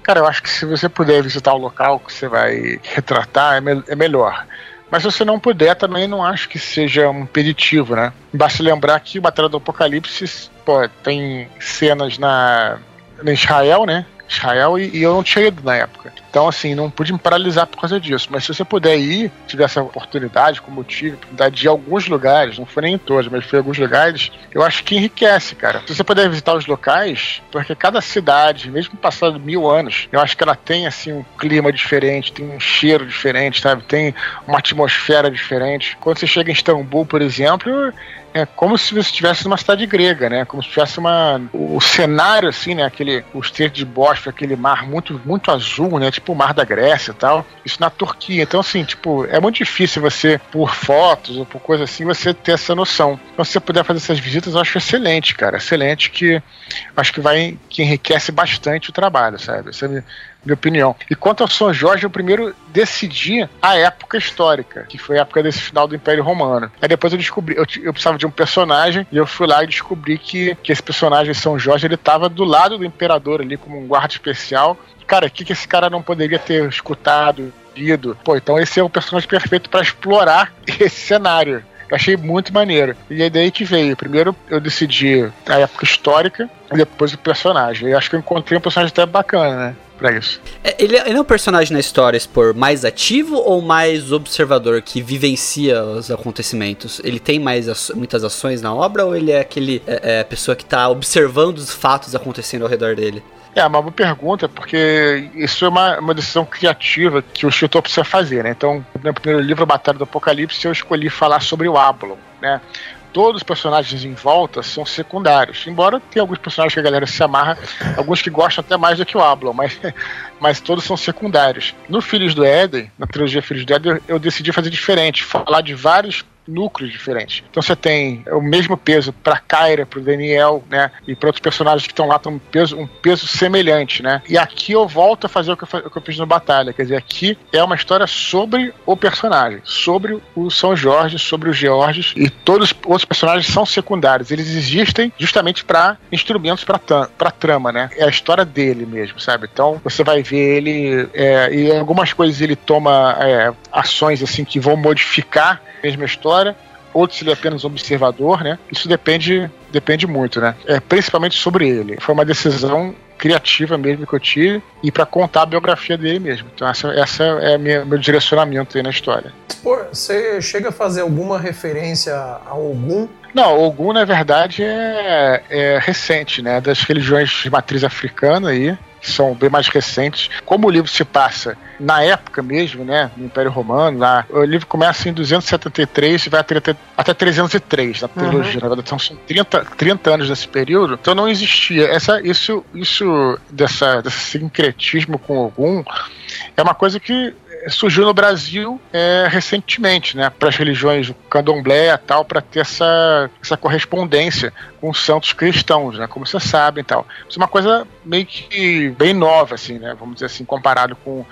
Cara, eu acho que se você puder visitar o local que você vai retratar, é, me- é melhor. Mas se você não puder, também não acho que seja um impeditivo, né? Basta lembrar que o Batalha do Apocalipse pô, tem cenas na, na Israel, né? Israel e, e eu não tinha ido na época. Então, assim, não pude me paralisar por causa disso. Mas se você puder ir, tiver essa oportunidade, como eu tive, oportunidade de ir a alguns lugares, não foi nem em todos, mas foi em alguns lugares, eu acho que enriquece, cara. Se você puder visitar os locais, porque cada cidade, mesmo passado mil anos, eu acho que ela tem, assim, um clima diferente, tem um cheiro diferente, sabe? Tem uma atmosfera diferente. Quando você chega em Istambul, por exemplo, é como se você estivesse numa cidade grega, né? Como se tivesse uma. O cenário, assim, né? Aquele. O estreito de Bósforo, aquele mar muito, muito azul, né? Tipo o mar da Grécia e tal. Isso na Turquia. Então, assim, tipo, é muito difícil você, por fotos ou por coisa assim, você ter essa noção. Então, se você puder fazer essas visitas, eu acho excelente, cara. Excelente que acho que vai. que enriquece bastante o trabalho, sabe? A minha, opinião. E quanto ao São Jorge, eu primeiro decidi a época histórica, que foi a época desse final do Império Romano. Aí depois eu descobri, eu, eu precisava de um personagem, e eu fui lá e descobri que, que esse personagem, São Jorge, ele tava do lado do imperador ali, como um guarda especial. Cara, o que, que esse cara não poderia ter escutado, lido? Pô, então esse é o personagem perfeito para explorar esse cenário. Eu achei muito maneiro. E é daí que veio. Primeiro eu decidi a época histórica e depois o personagem. Eu acho que eu encontrei um personagem até bacana, né? Pra isso. É, Ele, ele é um personagem na história, por mais ativo ou mais observador que vivencia os acontecimentos? Ele tem mais aç- muitas ações na obra ou ele é aquele é, é, pessoa que tá observando os fatos acontecendo ao redor dele? É uma boa pergunta, porque isso é uma, uma decisão criativa que o escritor precisa fazer, né? Então, no meu primeiro livro, A Batalha do Apocalipse, eu escolhi falar sobre o Ablon, né? Todos os personagens em volta são secundários, embora tenha alguns personagens que a galera se amarra, alguns que gostam até mais do que o Ablon, mas, mas todos são secundários. No Filhos do Éden, na trilogia Filhos do Éden, eu, eu decidi fazer diferente, falar de vários núcleos diferentes. Então você tem o mesmo peso para Kyra, para Daniel, né, e para outros personagens que estão lá um peso, um peso semelhante, né. E aqui eu volto a fazer o que eu, o que eu fiz no Batalha, quer dizer, aqui é uma história sobre o personagem, sobre o São Jorge, sobre os Georges e todos os outros personagens são secundários. Eles existem justamente para instrumentos para trama, né. É a história dele mesmo, sabe. Então você vai ver ele é, e algumas coisas ele toma é, ações assim que vão modificar mesma história, outros ele é apenas um observador, né? Isso depende, depende muito, né? É, principalmente sobre ele. Foi uma decisão criativa mesmo que eu tive e para contar a biografia dele mesmo. Então essa, essa é a minha, meu direcionamento aí na história. Pô, você chega a fazer alguma referência a algum? Não, Ogum na verdade é, é recente, né? Das religiões de matriz africana aí que são bem mais recentes. Como o livro se passa na época mesmo, né, no Império Romano, lá, o livro começa em 273 e vai até, até 303 na trilogia, na verdade, então são 30, 30 anos nesse período, então não existia. Essa, isso, isso dessa, desse sincretismo com Ogum é uma coisa que surgiu no Brasil é, recentemente, né, para as religiões do candomblé e tal, para ter essa, essa correspondência com os santos cristãos, né, como vocês sabem e tal. Isso é uma coisa meio que bem nova, assim, né, vamos dizer assim, comparado com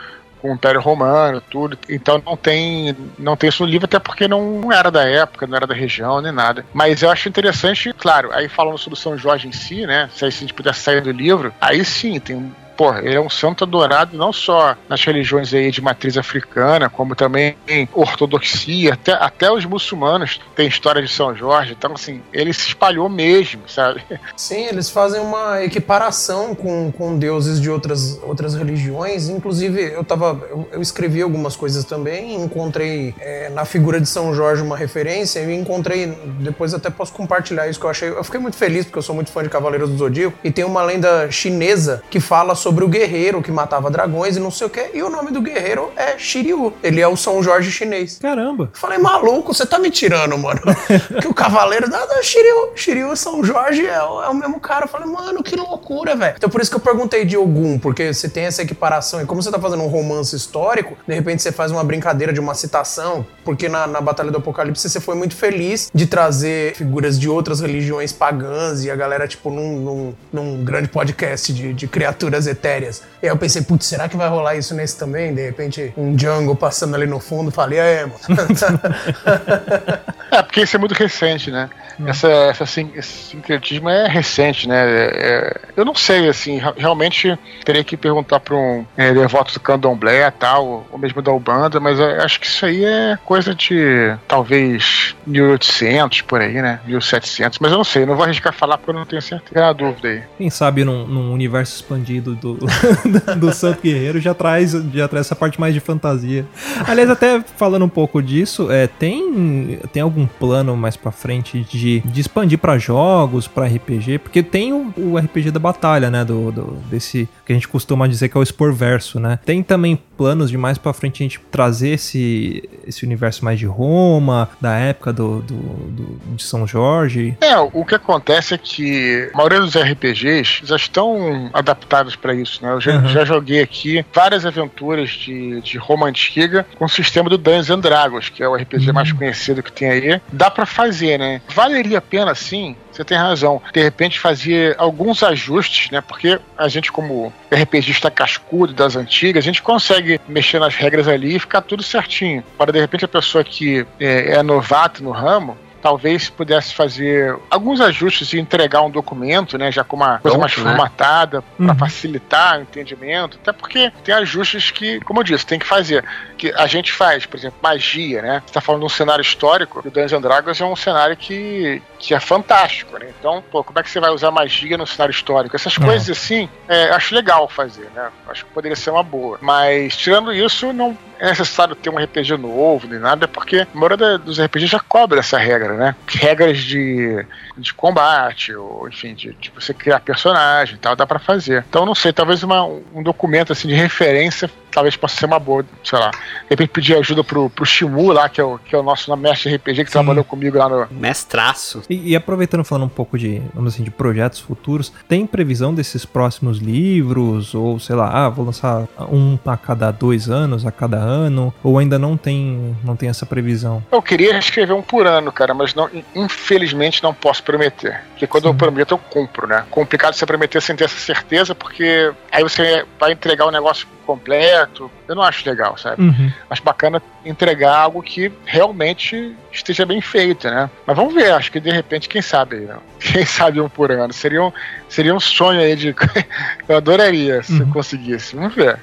com o Império Romano, tudo. Então não tem, não tem isso no livro, até porque não era da época, não era da região, nem nada. Mas eu acho interessante, claro, aí falando sobre São Jorge em si, né? Se a gente pudesse sair do livro, aí sim, tem pô, ele é um santo adorado não só nas religiões aí de matriz africana, como também em ortodoxia, até, até os muçulmanos têm história de São Jorge. Então, assim, ele se espalhou mesmo, sabe? Sim, eles fazem uma equiparação com, com deuses de outras, outras religiões. Inclusive, eu tava. Eu, eu escrevi algumas coisas também, encontrei é, na figura de São Jorge uma referência, e encontrei. Depois até posso compartilhar isso que eu achei. Eu fiquei muito feliz, porque eu sou muito fã de Cavaleiros do Zodíaco, e tem uma lenda chinesa que fala sobre o guerreiro que matava dragões e não sei o que, e o nome do guerreiro é Shiryu. Ele é o São Jorge chinês. Caramba. Falei, maluco, você tá me tirando, mano. que o cavaleiro da, Shiryu, Shiryu São Jorge é, o- é o mesmo cara. Eu falei, mano, que loucura, velho. Então por isso que eu perguntei de Ogum, porque você tem essa equiparação. E como você tá fazendo um romance histórico, de repente você faz uma brincadeira de uma citação, porque na, na Batalha do Apocalipse você foi muito feliz de trazer figuras de outras religiões pagãs e a galera, tipo, num, num, num grande podcast de, de criaturas etéreas. E aí eu pensei, putz, será que vai rolar isso nesse também? De repente, um jungle passando ali no fundo, falei, é, mano. É, porque isso é muito recente, né? Essa, essa, sin- esse sincretismo é recente, né? É- é- eu não sei, assim, realmente teria que perguntar para um é, devoto do candomblé tal, ou mesmo da Ubanda, mas eu acho que isso aí é coisa de talvez 1800 por aí, né? 1700, mas eu não sei, não vou arriscar falar porque eu não tenho certeza. Fica na dúvida aí. Quem sabe num, num universo expandido do, do Santo Guerreiro já traz, já traz essa parte mais de fantasia. Aliás, até falando um pouco disso, é, tem, tem algum plano mais pra frente de, de expandir pra jogos, pra RPG? Porque tem o, o RPG da batalha, né? Do, do- desse que a gente costuma dizer que é o Sporverso, né? Tem também planos de mais pra frente a gente trazer esse, esse universo mais de Roma, da época do, do, do- de São Jorge. É, o que acontece é que a maioria dos RPGs já estão adaptados para isso, né? Eu já, Uhum. já joguei aqui várias aventuras de, de Roma Antiga com o sistema do Dungeons and Dragons, que é o RPG mais conhecido que tem aí. Dá para fazer, né? Valeria a pena, sim, você tem razão. De repente fazer alguns ajustes, né? Porque a gente, como RPGista cascudo das antigas, a gente consegue mexer nas regras ali e ficar tudo certinho. Para de repente a pessoa que é, é novata no ramo, talvez pudesse fazer alguns ajustes e entregar um documento, né, já com uma coisa mais né? formatada para Uhum. facilitar o entendimento, até porque tem ajustes que, como eu disse, tem que fazer, que a gente faz, por exemplo, magia, né? Você tá falando de um cenário histórico, o Dungeons and Dragons é um cenário que, que é fantástico, né? Então, pô, como é que você vai usar magia no cenário histórico? Essas É. coisas assim, é, acho legal fazer, né? Acho que poderia ser uma boa. Mas tirando isso, não é necessário ter um RPG novo nem nada, porque a maioria dos RPGs já cobra essa regra, né? Regras de, de combate, ou enfim, de, de você criar personagem e tal, dá pra fazer. Então, não sei, talvez uma- um documento assim de referência talvez possa ser uma boa, sei lá. De repente pedir ajuda pro, pro Shimu lá, que é o, que é o nosso mestre RPG que trabalhou comigo lá no. Mestraço. E, e aproveitando falando um pouco de, vamos assim, de projetos futuros, tem previsão desses próximos livros? Ou sei lá, ah, vou lançar um a cada dois anos, a cada ano? Ou ainda não tem, não tem essa previsão? Eu queria escrever um por ano, cara, mas não, infelizmente não posso prometer. Porque quando eu prometo, eu cumpro, né? Complicado você prometer sem ter essa certeza, porque aí você vai entregar o negócio completo. Eu não acho legal, sabe? Uhum. Acho bacana entregar algo que realmente esteja bem feito, né? Mas vamos ver, acho que de repente, quem sabe, não? Quem sabe um por ano. Seria um, seria um sonho aí de. eu adoraria se eu conseguisse. Vamos ver.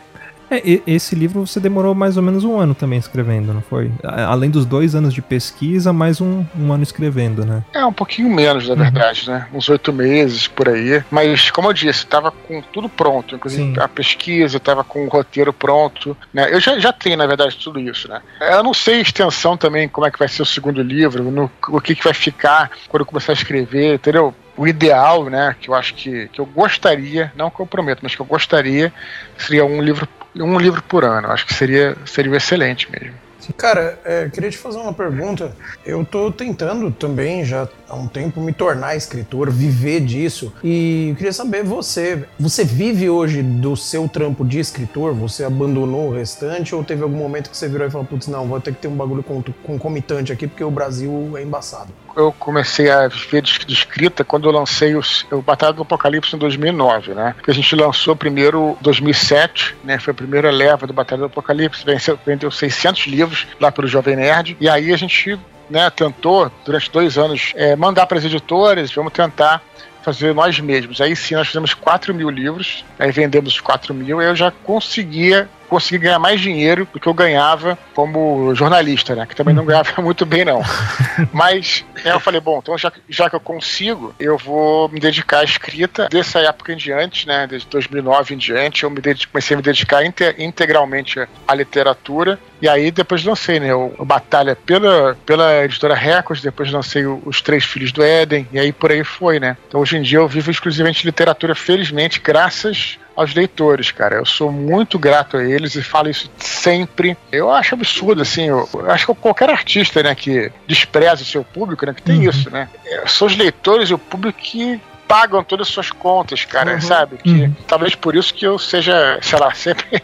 É, esse livro você demorou mais ou menos um ano também escrevendo, não foi? Além dos dois anos de pesquisa, mais um, um ano escrevendo, né? É, um pouquinho menos, na verdade, né? Uns oito meses por aí. Mas, como eu disse, tava com tudo pronto. Inclusive Sim. a pesquisa, tava com o roteiro pronto. Né? Eu já, já tenho, na verdade, tudo isso, né? Eu não sei a extensão também, como é que vai ser o segundo livro, no, o que, que vai ficar quando eu começar a escrever, entendeu? O ideal, né, que eu acho que, que eu gostaria, não que eu prometo, mas que eu gostaria, seria um livro, um livro por ano. Acho que seria, seria excelente mesmo. Cara, é, queria te fazer uma pergunta. Eu tô tentando também, já há um tempo, me tornar escritor, viver disso. E eu queria saber, você, você vive hoje do seu trampo de escritor? Você abandonou o restante? Ou teve algum momento que você virou e falou, putz, não, vou ter que ter um bagulho con- concomitante aqui, porque o Brasil é embaçado? Eu comecei a viver de, escrita quando eu lancei os- o Batalha do Apocalipse em 2009, né? Que a gente lançou primeiro em 2007, né? Foi a primeira leva do Batalha do Apocalipse, venceu, vendeu 600 livros lá pelo Jovem Nerd, e aí a gente né, tentou, durante dois anos, é, mandar para as editoras, vamos tentar fazer nós mesmos. Aí sim, nós fizemos 4 mil livros, aí vendemos os 4 mil, eu já conseguia consegui ganhar mais dinheiro do que eu ganhava como jornalista, né? Que também não ganhava muito bem, não. Mas aí eu falei, bom, então já, já que eu consigo, eu vou me dedicar à escrita. Dessa época em diante, né? Desde 2009 em diante, eu me dedico, comecei a me dedicar inte, integralmente à literatura. E aí depois lancei, né? O, o Batalha pela, pela editora Records, depois lancei o, Os Três Filhos do Éden, e aí por aí foi, né? Então hoje em dia eu vivo exclusivamente literatura, felizmente, graças aos leitores, cara. Eu sou muito grato a eles e falo isso sempre. Eu acho absurdo, assim, eu, eu acho que qualquer artista, né, que despreza o seu público, né, que tem uhum. isso, né? É, são os leitores e o público que pagam todas as suas contas, cara, uhum. sabe? Que uhum. talvez por isso que eu seja, sei lá, sempre,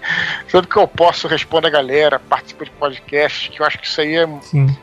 sempre que eu posso responder a galera, participo de podcast, que eu acho que isso aí é,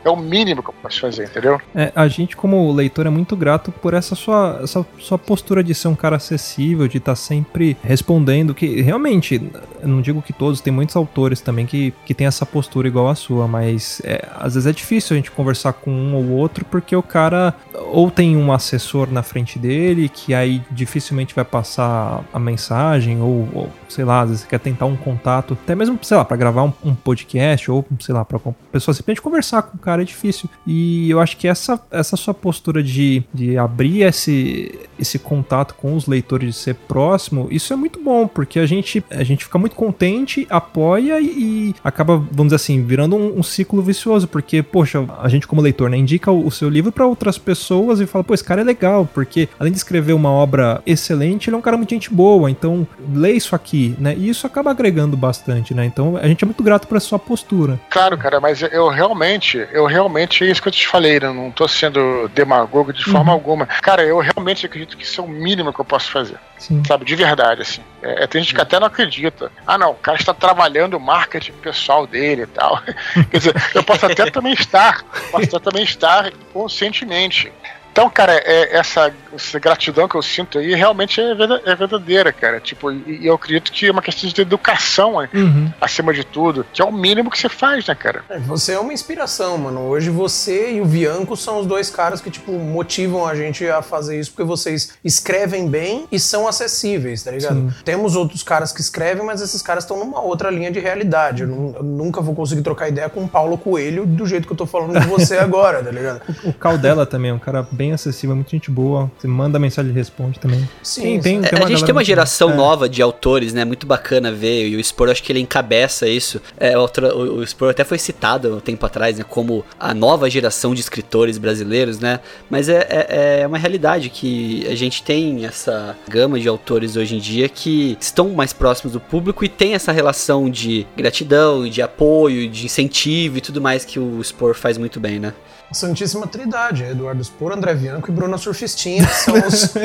é o mínimo que eu posso fazer, entendeu? É, a gente, como leitor, é muito grato por essa sua, essa sua postura de ser um cara acessível, de estar tá sempre respondendo, que realmente, eu não digo que todos, tem muitos autores também que, que tem essa postura igual a sua, mas é, às vezes é difícil a gente conversar com um ou outro, porque o cara ou tem um assessor na frente dele, que aí dificilmente vai passar a mensagem, ou, ou sei lá, às vezes você quer tentar um contato, até mesmo, sei lá, para gravar um, um, podcast, ou sei lá, pra pessoa simplesmente conversar com o cara é difícil. E eu acho que essa, essa sua postura de, de abrir esse, esse contato com os leitores, de ser próximo, isso é muito bom, porque a gente, a gente fica muito contente, apoia e, e acaba, vamos dizer assim, virando um, um, ciclo vicioso, porque, poxa, a gente como leitor, né, indica o, o seu livro para outras pessoas e fala, pô, esse cara é legal, porque além de escrever uma obra excelente, ele é um cara muito gente boa, então lê isso aqui, né? E isso acaba agregando bastante, né? Então a gente é muito grato por sua postura. Claro, cara, mas eu realmente, eu realmente, é isso que eu te falei, né? não tô sendo demagogo de forma uhum. alguma. Cara, eu realmente acredito que isso é o mínimo que eu posso fazer. Sim. Sabe, de verdade, assim. É, tem gente que até não acredita. Ah, não, o cara está trabalhando o marketing pessoal dele e tal. Quer dizer, eu posso até também estar, posso até também estar conscientemente. Então, cara, é, essa, essa, gratidão que eu sinto aí realmente é, é verdadeira, cara. Tipo, e, e, eu acredito que é uma questão de educação né? uhum. acima de tudo, que é o mínimo que você faz, né, cara? É, você é uma inspiração, mano. Hoje você e o Bianco são os dois caras que, tipo, motivam a gente a fazer isso, porque vocês escrevem bem e são acessíveis, tá ligado? Sim. Temos outros caras que escrevem, mas esses caras estão numa outra linha de realidade. Eu, eu, nunca vou conseguir trocar ideia com o Paulo Coelho do jeito que eu tô falando de você agora, tá ligado? O, o Caldela também é um cara bem bem acessível, é muita gente boa. Você manda mensagem e responde também. Sim, tem, tem, tem a gente tem uma geração muito... nova de autores, né? Muito bacana ver. E o Spor, acho que ele encabeça isso. É, o, o, o Spor até foi citado um tempo atrás, né? Como a nova geração de escritores brasileiros, né? Mas é, é, é uma realidade que a gente tem essa gama de autores hoje em dia que estão mais próximos do público e tem essa relação de gratidão, de apoio, de incentivo e tudo mais que o Spor faz muito bem, né? A Santíssima Trindade, Eduardo Spor, André Bianco e Bruna Surfistinha, que são os,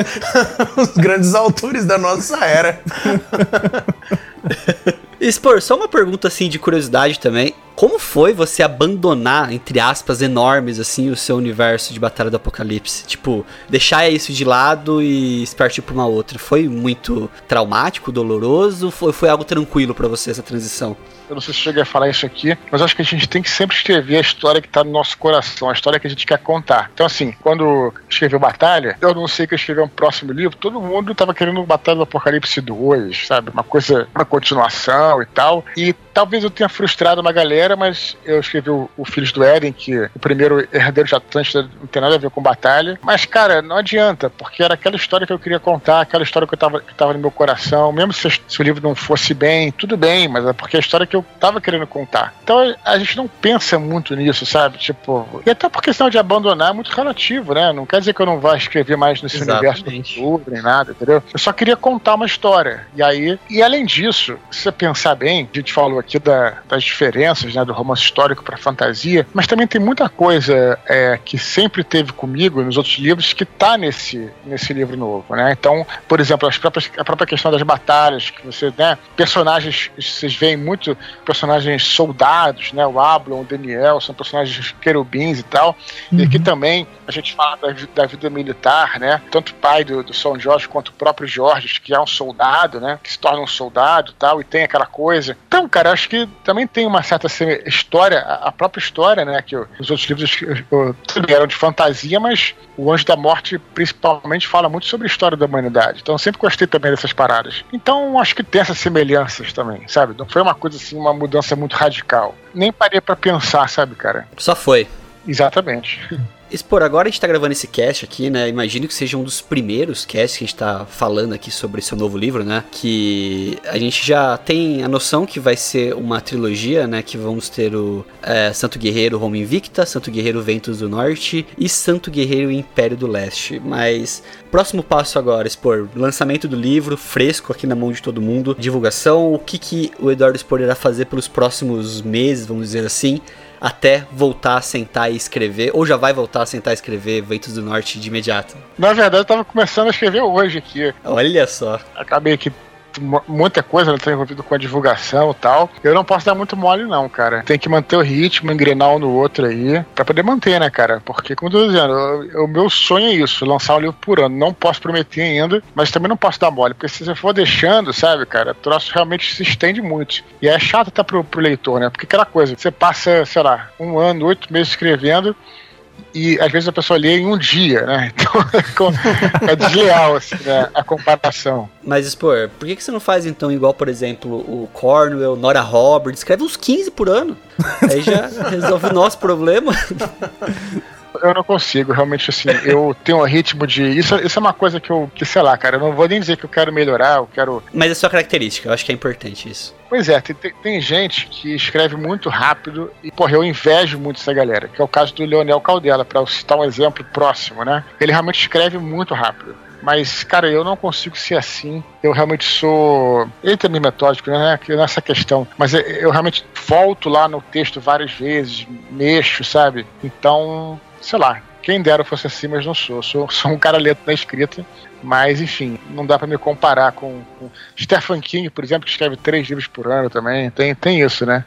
os grandes autores da nossa era. Spor, só uma pergunta assim de curiosidade também. Como foi você abandonar, entre aspas, enormes, assim, o seu universo de Batalha do Apocalipse? Tipo, deixar isso de lado e partir pra uma outra. Foi muito traumático, doloroso? Foi, foi algo tranquilo para você essa transição? Eu não sei se cheguei a falar isso aqui, mas acho que a gente tem que sempre escrever a história que tá no nosso coração, a história que a gente quer contar. Então, assim, quando escreveu Batalha, eu não sei que eu escrevi um próximo livro, todo mundo tava querendo Batalha do Apocalipse 2, sabe? Uma coisa, uma continuação e tal. E talvez eu tenha frustrado uma galera, mas eu escrevi o, o Filhos do Éden, que o primeiro herdeiro de Atlântida não tem nada a ver com batalha. Mas, cara, não adianta, porque era aquela história que eu queria contar, aquela história que eu tava, que tava no meu coração. Mesmo se, se o livro não fosse bem, tudo bem, mas é porque é a história que eu tava querendo contar. Então a gente não pensa muito nisso, sabe? Tipo, e até por questão de abandonar é muito relativo, né? Não quer dizer que eu não vá escrever mais nesse Exatamente. universo do futuro, nem nada, entendeu? Eu só queria contar uma história. E aí, e além disso, se você pensar bem, a gente falou aqui da, das diferenças né, do romance histórico para fantasia, mas também tem muita coisa é, que sempre teve comigo nos outros livros que tá nesse, nesse livro novo, né? Então, por exemplo, as próprias, a própria questão das batalhas, que você, né, personagens, vocês veem muito personagens soldados, né, o Ablon, o Daniel, são personagens querubins e tal, uhum. e aqui também a gente fala da, da vida militar, né, tanto o pai do, do São Jorge quanto o próprio Jorge, que é um soldado, né, que se torna um soldado e tal, e tem aquela coisa. Então, cara, acho que também tem uma certa história, a própria história, né? Que os outros livros eram de fantasia, mas o Anjo da Morte principalmente fala muito sobre a história da humanidade. Então sempre gostei também dessas paradas. Então acho que tem essas semelhanças também, sabe? Não foi uma coisa assim, uma mudança muito radical. Nem parei para pensar, sabe, cara? Só foi. Exatamente. Expor, agora a gente tá gravando esse cast aqui, né? Imagino que seja um dos primeiros casts que a gente tá falando aqui sobre seu novo livro, né? Que a gente já tem a noção que vai ser uma trilogia, né? Que vamos ter o é, Santo Guerreiro Roma Invicta, Santo Guerreiro Ventos do Norte e Santo Guerreiro Império do Leste. Mas próximo passo agora, Expor, lançamento do livro, fresco aqui na mão de todo mundo, divulgação, o que, que o Eduardo Expor irá fazer pelos próximos meses, vamos dizer assim até voltar a sentar e escrever, ou já vai voltar a sentar e escrever Ventos do Norte de imediato? Na verdade, eu tava começando a escrever hoje aqui. Olha só. Acabei aqui muita coisa, né, tá envolvido com a divulgação e tal. Eu não posso dar muito mole, não, cara. Tem que manter o ritmo, engrenar um no outro aí, pra poder manter, né, cara? Porque, como eu tô dizendo, o meu sonho é isso, lançar um livro por ano. Não posso prometer ainda, mas também não posso dar mole, porque se você for deixando, sabe, cara, o troço realmente se estende muito. E é chato até pro, pro leitor, né? Porque aquela coisa, você passa, sei lá, um ano, oito meses escrevendo, e às vezes a pessoa lê em um dia, né? Então é desleal assim, né? a comparação. Mas, Spor, por que, que você não faz então igual, por exemplo, o Cornwell, Nora Roberts, escreve uns 15 por ano? Aí já resolve o nosso problema. eu não consigo, realmente, assim, eu tenho um ritmo de. Isso, isso é uma coisa que eu, que sei lá, cara, eu não vou nem dizer que eu quero melhorar, eu quero. Mas é sua característica, eu acho que é importante isso. Pois é, tem, tem gente que escreve muito rápido e, porra, eu invejo muito essa galera, que é o caso do Leonel Caldela, para citar um exemplo próximo, né? Ele realmente escreve muito rápido. Mas, cara, eu não consigo ser assim. Eu realmente sou. Ele também metódico, né? Nessa questão. Mas eu realmente volto lá no texto várias vezes, mexo, sabe? Então, sei lá, quem dera fosse assim, mas não sou. Sou, sou um cara lento na escrita, mas enfim, não dá para me comparar com, com Stephen King, por exemplo, que escreve três livros por ano também. Tem, tem isso, né?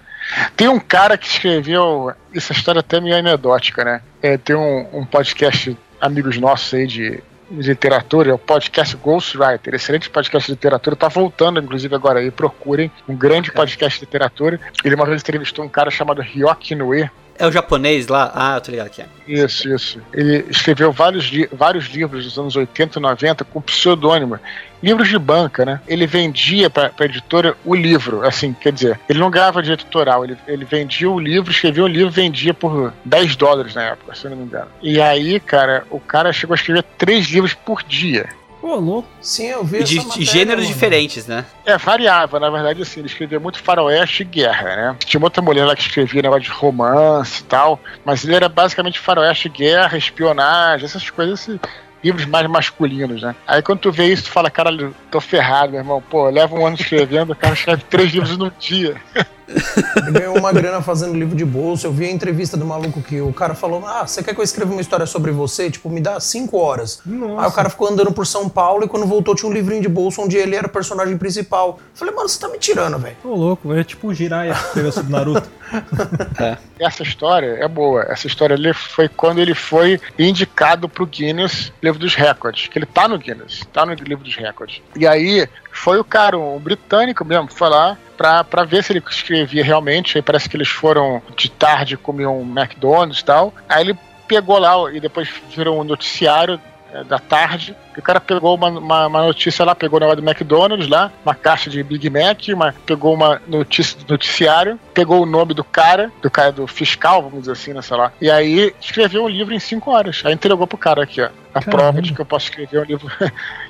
Tem um cara que escreveu. Essa história até meio anedótica, né? É, tem um, um podcast, amigos nossos aí de, de literatura, é o podcast Ghostwriter, excelente podcast de literatura, tá voltando, inclusive, agora aí, procurem, um grande podcast de literatura. Ele uma vez entrevistou um cara chamado Ryoki Inoue, é o japonês lá? Ah, eu tô ligado que é. Isso, isso. Ele escreveu vários, vários livros dos anos 80 e 90 com pseudônimo. Livros de banca, né? Ele vendia pra editora o livro, assim, quer dizer, ele não ganhava de editorial, ele, ele vendia o livro, escrevia o livro vendia por 10 dólares na época, se eu não me engano. E aí, cara, o cara chegou a escrever três livros por dia. Pô, louco. Sim, eu vi de, matéria, gêneros mano. diferentes, né? É, variava, na verdade, assim, ele escrevia muito faroeste e guerra, né? Tinha outra mulher lá que escrevia negócio de romance e tal, mas ele era basicamente faroeste, guerra, espionagem, essas coisas assim livros mais masculinos, né? Aí quando tu vê isso, tu fala, cara, tô ferrado, meu irmão. Pô, leva um ano escrevendo, o cara escreve três livros num dia. Ele ganhou uma grana fazendo livro de bolsa. Eu vi a entrevista do maluco que o cara falou: Ah, você quer que eu escreva uma história sobre você? Tipo, me dá cinco horas. Nossa. Aí o cara ficou andando por São Paulo e quando voltou tinha um livrinho de bolsa onde ele era o personagem principal. Eu falei, mano, você tá me tirando, velho. Tô louco, é tipo o Jiraiya que escreveu sobre Naruto. é. Essa história é boa. Essa história ali foi quando ele foi indicado pro Guinness Livro dos Recordes. Que ele tá no Guinness, tá no livro dos recordes. E aí foi o cara, um britânico mesmo, foi lá pra, pra ver se ele escrevia realmente. Aí parece que eles foram de tarde, comiam um McDonald's e tal. Aí ele pegou lá e depois virou um noticiário é, da tarde. o cara pegou uma, uma, uma, notícia lá, pegou na hora do McDonald's lá, uma caixa de Big Mac, uma, pegou uma notícia do noticiário, pegou o nome do cara, do cara do fiscal, vamos dizer assim, né, sei lá. E aí escreveu um livro em cinco horas. Aí entregou pro cara aqui, ó. A Caramba. prova de que eu posso escrever um livro.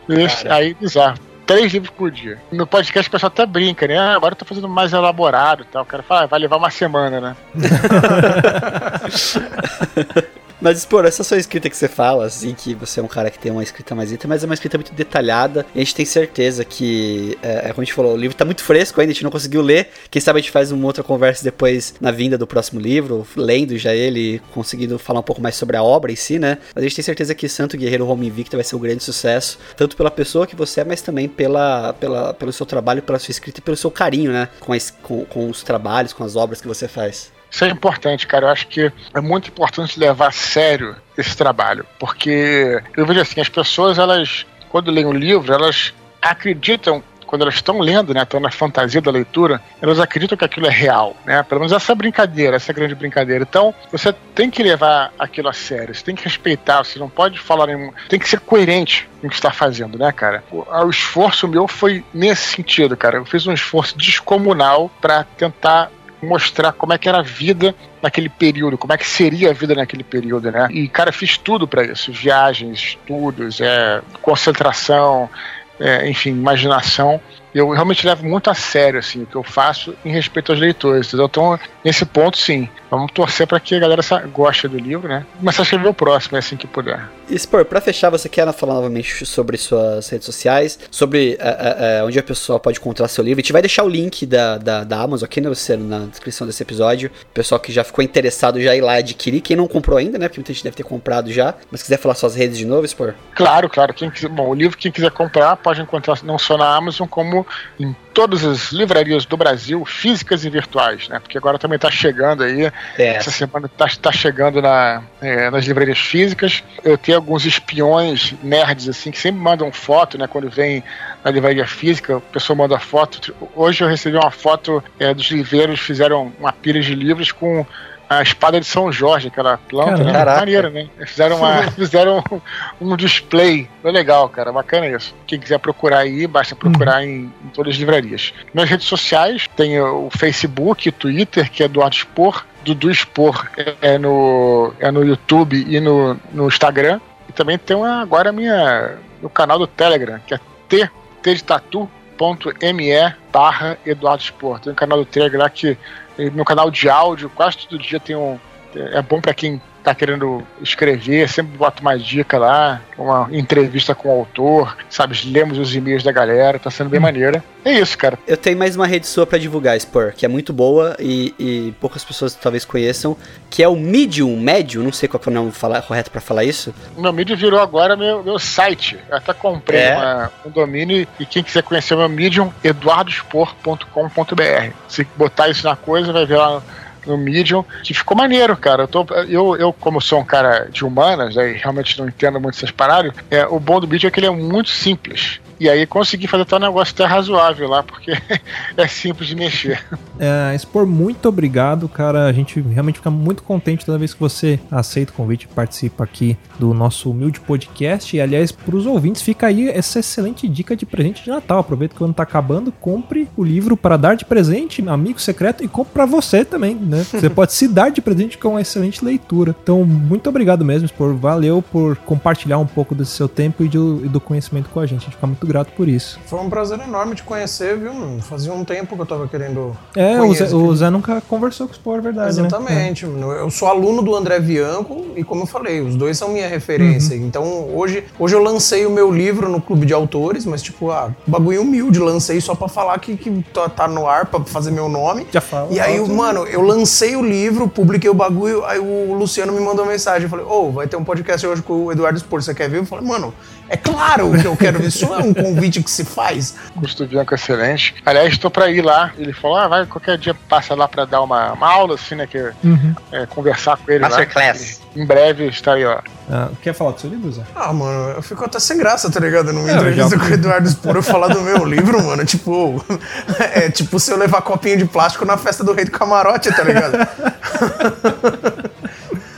Aí, bizarro três livros por dia. No podcast o pessoal até brinca, né? Ah, agora eu tô fazendo mais elaborado e tal. O cara fala, ah, vai levar uma semana, né? Mas, pô, essa sua escrita que você fala, assim, que você é um cara que tem uma escrita mais lenta, mas é uma escrita muito detalhada. E a gente tem certeza que, é, é como a gente falou, o livro tá muito fresco ainda, a gente não conseguiu ler. Quem sabe a gente faz uma outra conversa depois na vinda do próximo livro, lendo já ele, conseguindo falar um pouco mais sobre a obra em si, né? Mas a gente tem certeza que Santo Guerreiro Home Invicta vai ser um grande sucesso, tanto pela pessoa que você é, mas também pela, pela, pelo seu trabalho, pela sua escrita e pelo seu carinho, né? Com, com, com os trabalhos, com as obras que você faz. Isso é importante, cara. Eu acho que é muito importante levar a sério esse trabalho, porque eu vejo assim, as pessoas, elas, quando leem um livro, elas acreditam quando elas estão lendo, né, estão na fantasia da leitura, elas acreditam que aquilo é real, né? Pelo menos essa brincadeira, essa grande brincadeira. Então, você tem que levar aquilo a sério, você tem que respeitar, você não pode falar em... tem que ser coerente com o que está fazendo, né, cara? O, o esforço meu foi nesse sentido, cara. Eu fiz um esforço descomunal para tentar mostrar como é que era a vida naquele período, como é que seria a vida naquele período, né? E, cara, fiz tudo para isso: viagens, estudos, é, concentração, é, enfim, imaginação eu realmente levo muito a sério assim, o que eu faço em respeito aos leitores. Entendeu? Então, nesse ponto, sim. Vamos torcer para que a galera goste do livro, né? Começar a escrever o próximo, assim que puder. E, Spor, pra fechar, você quer falar novamente sobre suas redes sociais, sobre uh, uh, onde a pessoa pode encontrar seu livro. A gente vai deixar o link da, da, da Amazon aqui no, na descrição desse episódio. O pessoal que já ficou interessado já ir lá adquirir. Quem não comprou ainda, né? Porque muita gente deve ter comprado já. Mas quiser falar suas redes de novo, Spor? Claro, claro. Quem quiser, bom, o livro, quem quiser comprar, pode encontrar não só na Amazon, como em todas as livrarias do Brasil, físicas e virtuais, né? Porque agora também está chegando aí. É. Essa semana está tá chegando na, é, nas livrarias físicas. Eu tenho alguns espiões nerds assim que sempre mandam foto, né? Quando vem na livraria física, a pessoa manda foto. Hoje eu recebi uma foto é, dos livreiros, fizeram uma pilha de livros com a espada de São Jorge, aquela planta, né? Maneira, né? Fizeram, uma, fizeram um display. Foi legal, cara. Bacana isso. Quem quiser procurar aí, basta procurar uhum. em, em, todas as livrarias. Nas redes sociais, tem o Facebook, o Twitter, que é do Ato Expor. Dudu Expor é no, é no YouTube e no, no Instagram. E também tem uma, agora minha, no canal do Telegram, que é T, T de Tatu, me barra Eduardo Expor. Tem um canal do Telegram lá que meu canal de áudio, quase todo dia tem um. É bom para quem tá querendo escrever, sempre boto mais dica lá, uma entrevista com o autor, sabe? Lemos os e-mails da galera, tá sendo bem hum. maneira. É isso, cara. Eu tenho mais uma rede sua para divulgar, Spur, que é muito boa e, e, poucas pessoas talvez conheçam, que é o Medium, Medium, não sei qual é o nome falar, correto para falar isso. O meu Medium virou agora meu, meu site. Eu até comprei é. uma, um domínio e quem quiser conhecer o meu Medium, eduardospor.com.br. Se botar isso na coisa, vai ver lá no Medium, que ficou maneiro, cara. Eu, tô, eu, eu como sou um cara de humanas, aí realmente não entendo muito essas paradas, é, o bom do Medium é que ele é muito simples. E aí consegui fazer até um negócio até razoável lá, porque é simples de mexer. É, Expor, muito obrigado, cara. A gente realmente fica muito contente toda vez que você aceita o convite e participa aqui do nosso humilde podcast. E, aliás, para os ouvintes, fica aí essa excelente dica de presente de Natal. Aproveita que o ano tá acabando, compre o livro para dar de presente, amigo secreto, e compre para você também, né? Você pode se dar de presente com uma excelente leitura. Então, muito obrigado mesmo, Expor. Valeu por compartilhar um pouco desse seu tempo e do, e do conhecimento com a gente. A gente fica muito grato por isso. Foi um prazer enorme te conhecer, viu? Fazia um tempo que eu tava querendo. É, o Zé, o Zé, nunca conversou com o Spor, verdade. Né? Exatamente. Né? Eu sou aluno do André Bianco e, como eu falei, os dois são minha referência. Uhum. Então, hoje, hoje eu lancei o meu livro no clube de autores, mas, tipo, ah, bagulho humilde, lancei só pra falar que, que tá, tá no ar, pra fazer meu nome. Já fala. E aí, mano, eu lancei o livro, publiquei o bagulho, aí o Luciano me mandou uma mensagem. Eu falei, ô, oh, vai ter um podcast hoje com o Eduardo Spor, você quer ver? Eu falei, mano, é claro que eu quero ver. Isso é um convite que se faz. Custo Bianco excelente. Aliás, estou para ir lá. Ele falou: ah, vai, qualquer dia passa lá para dar uma, uma, aula, assim, né? Que, uhum. é, conversar com ele Masterclass. lá. Em breve estarei, ó. Ah, quer falar do seu livro, Zé? Ah, mano, eu fico até sem graça, tá ligado? Numa é, entrevista já... com o Eduardo Sporo falar do meu livro, mano. Tipo, é tipo se eu levar copinho de plástico na festa do rei do camarote, tá ligado?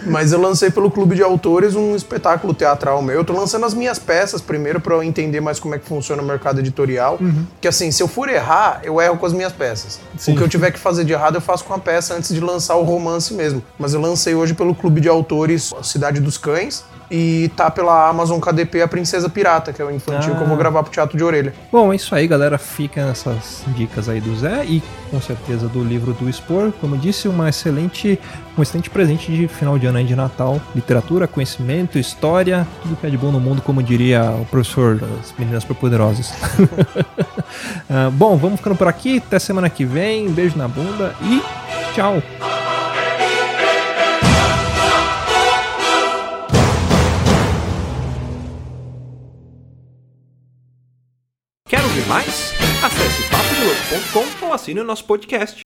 Mas eu lancei pelo Clube de Autores um espetáculo teatral meu. Eu tô lançando as minhas peças primeiro para eu entender mais como é que funciona o mercado editorial. Uhum. Que assim, se eu for errar, eu erro com as minhas peças. Sim. O que eu tiver que fazer de errado, eu faço com a peça antes de lançar o romance mesmo. Mas eu lancei hoje pelo Clube de Autores Cidade dos Cães e tá pela Amazon KDP A Princesa Pirata, que é o infantil ah. que eu vou ah. gravar pro Teatro de Orelha. Bom, é isso aí, galera. Fica essas dicas aí do Zé e com certeza do livro do Expor. Como eu disse, uma excelente, um excelente presente de final de ano aí de Natal. Literatura, conhecimento, história, tudo que é de bom no mundo, como diria o professor das Meninas Superpoderosas. uh, bom, vamos ficando por aqui. Até semana que vem. Um beijo na bunda e tchau. Papodelouco.com ou assine o nosso podcast.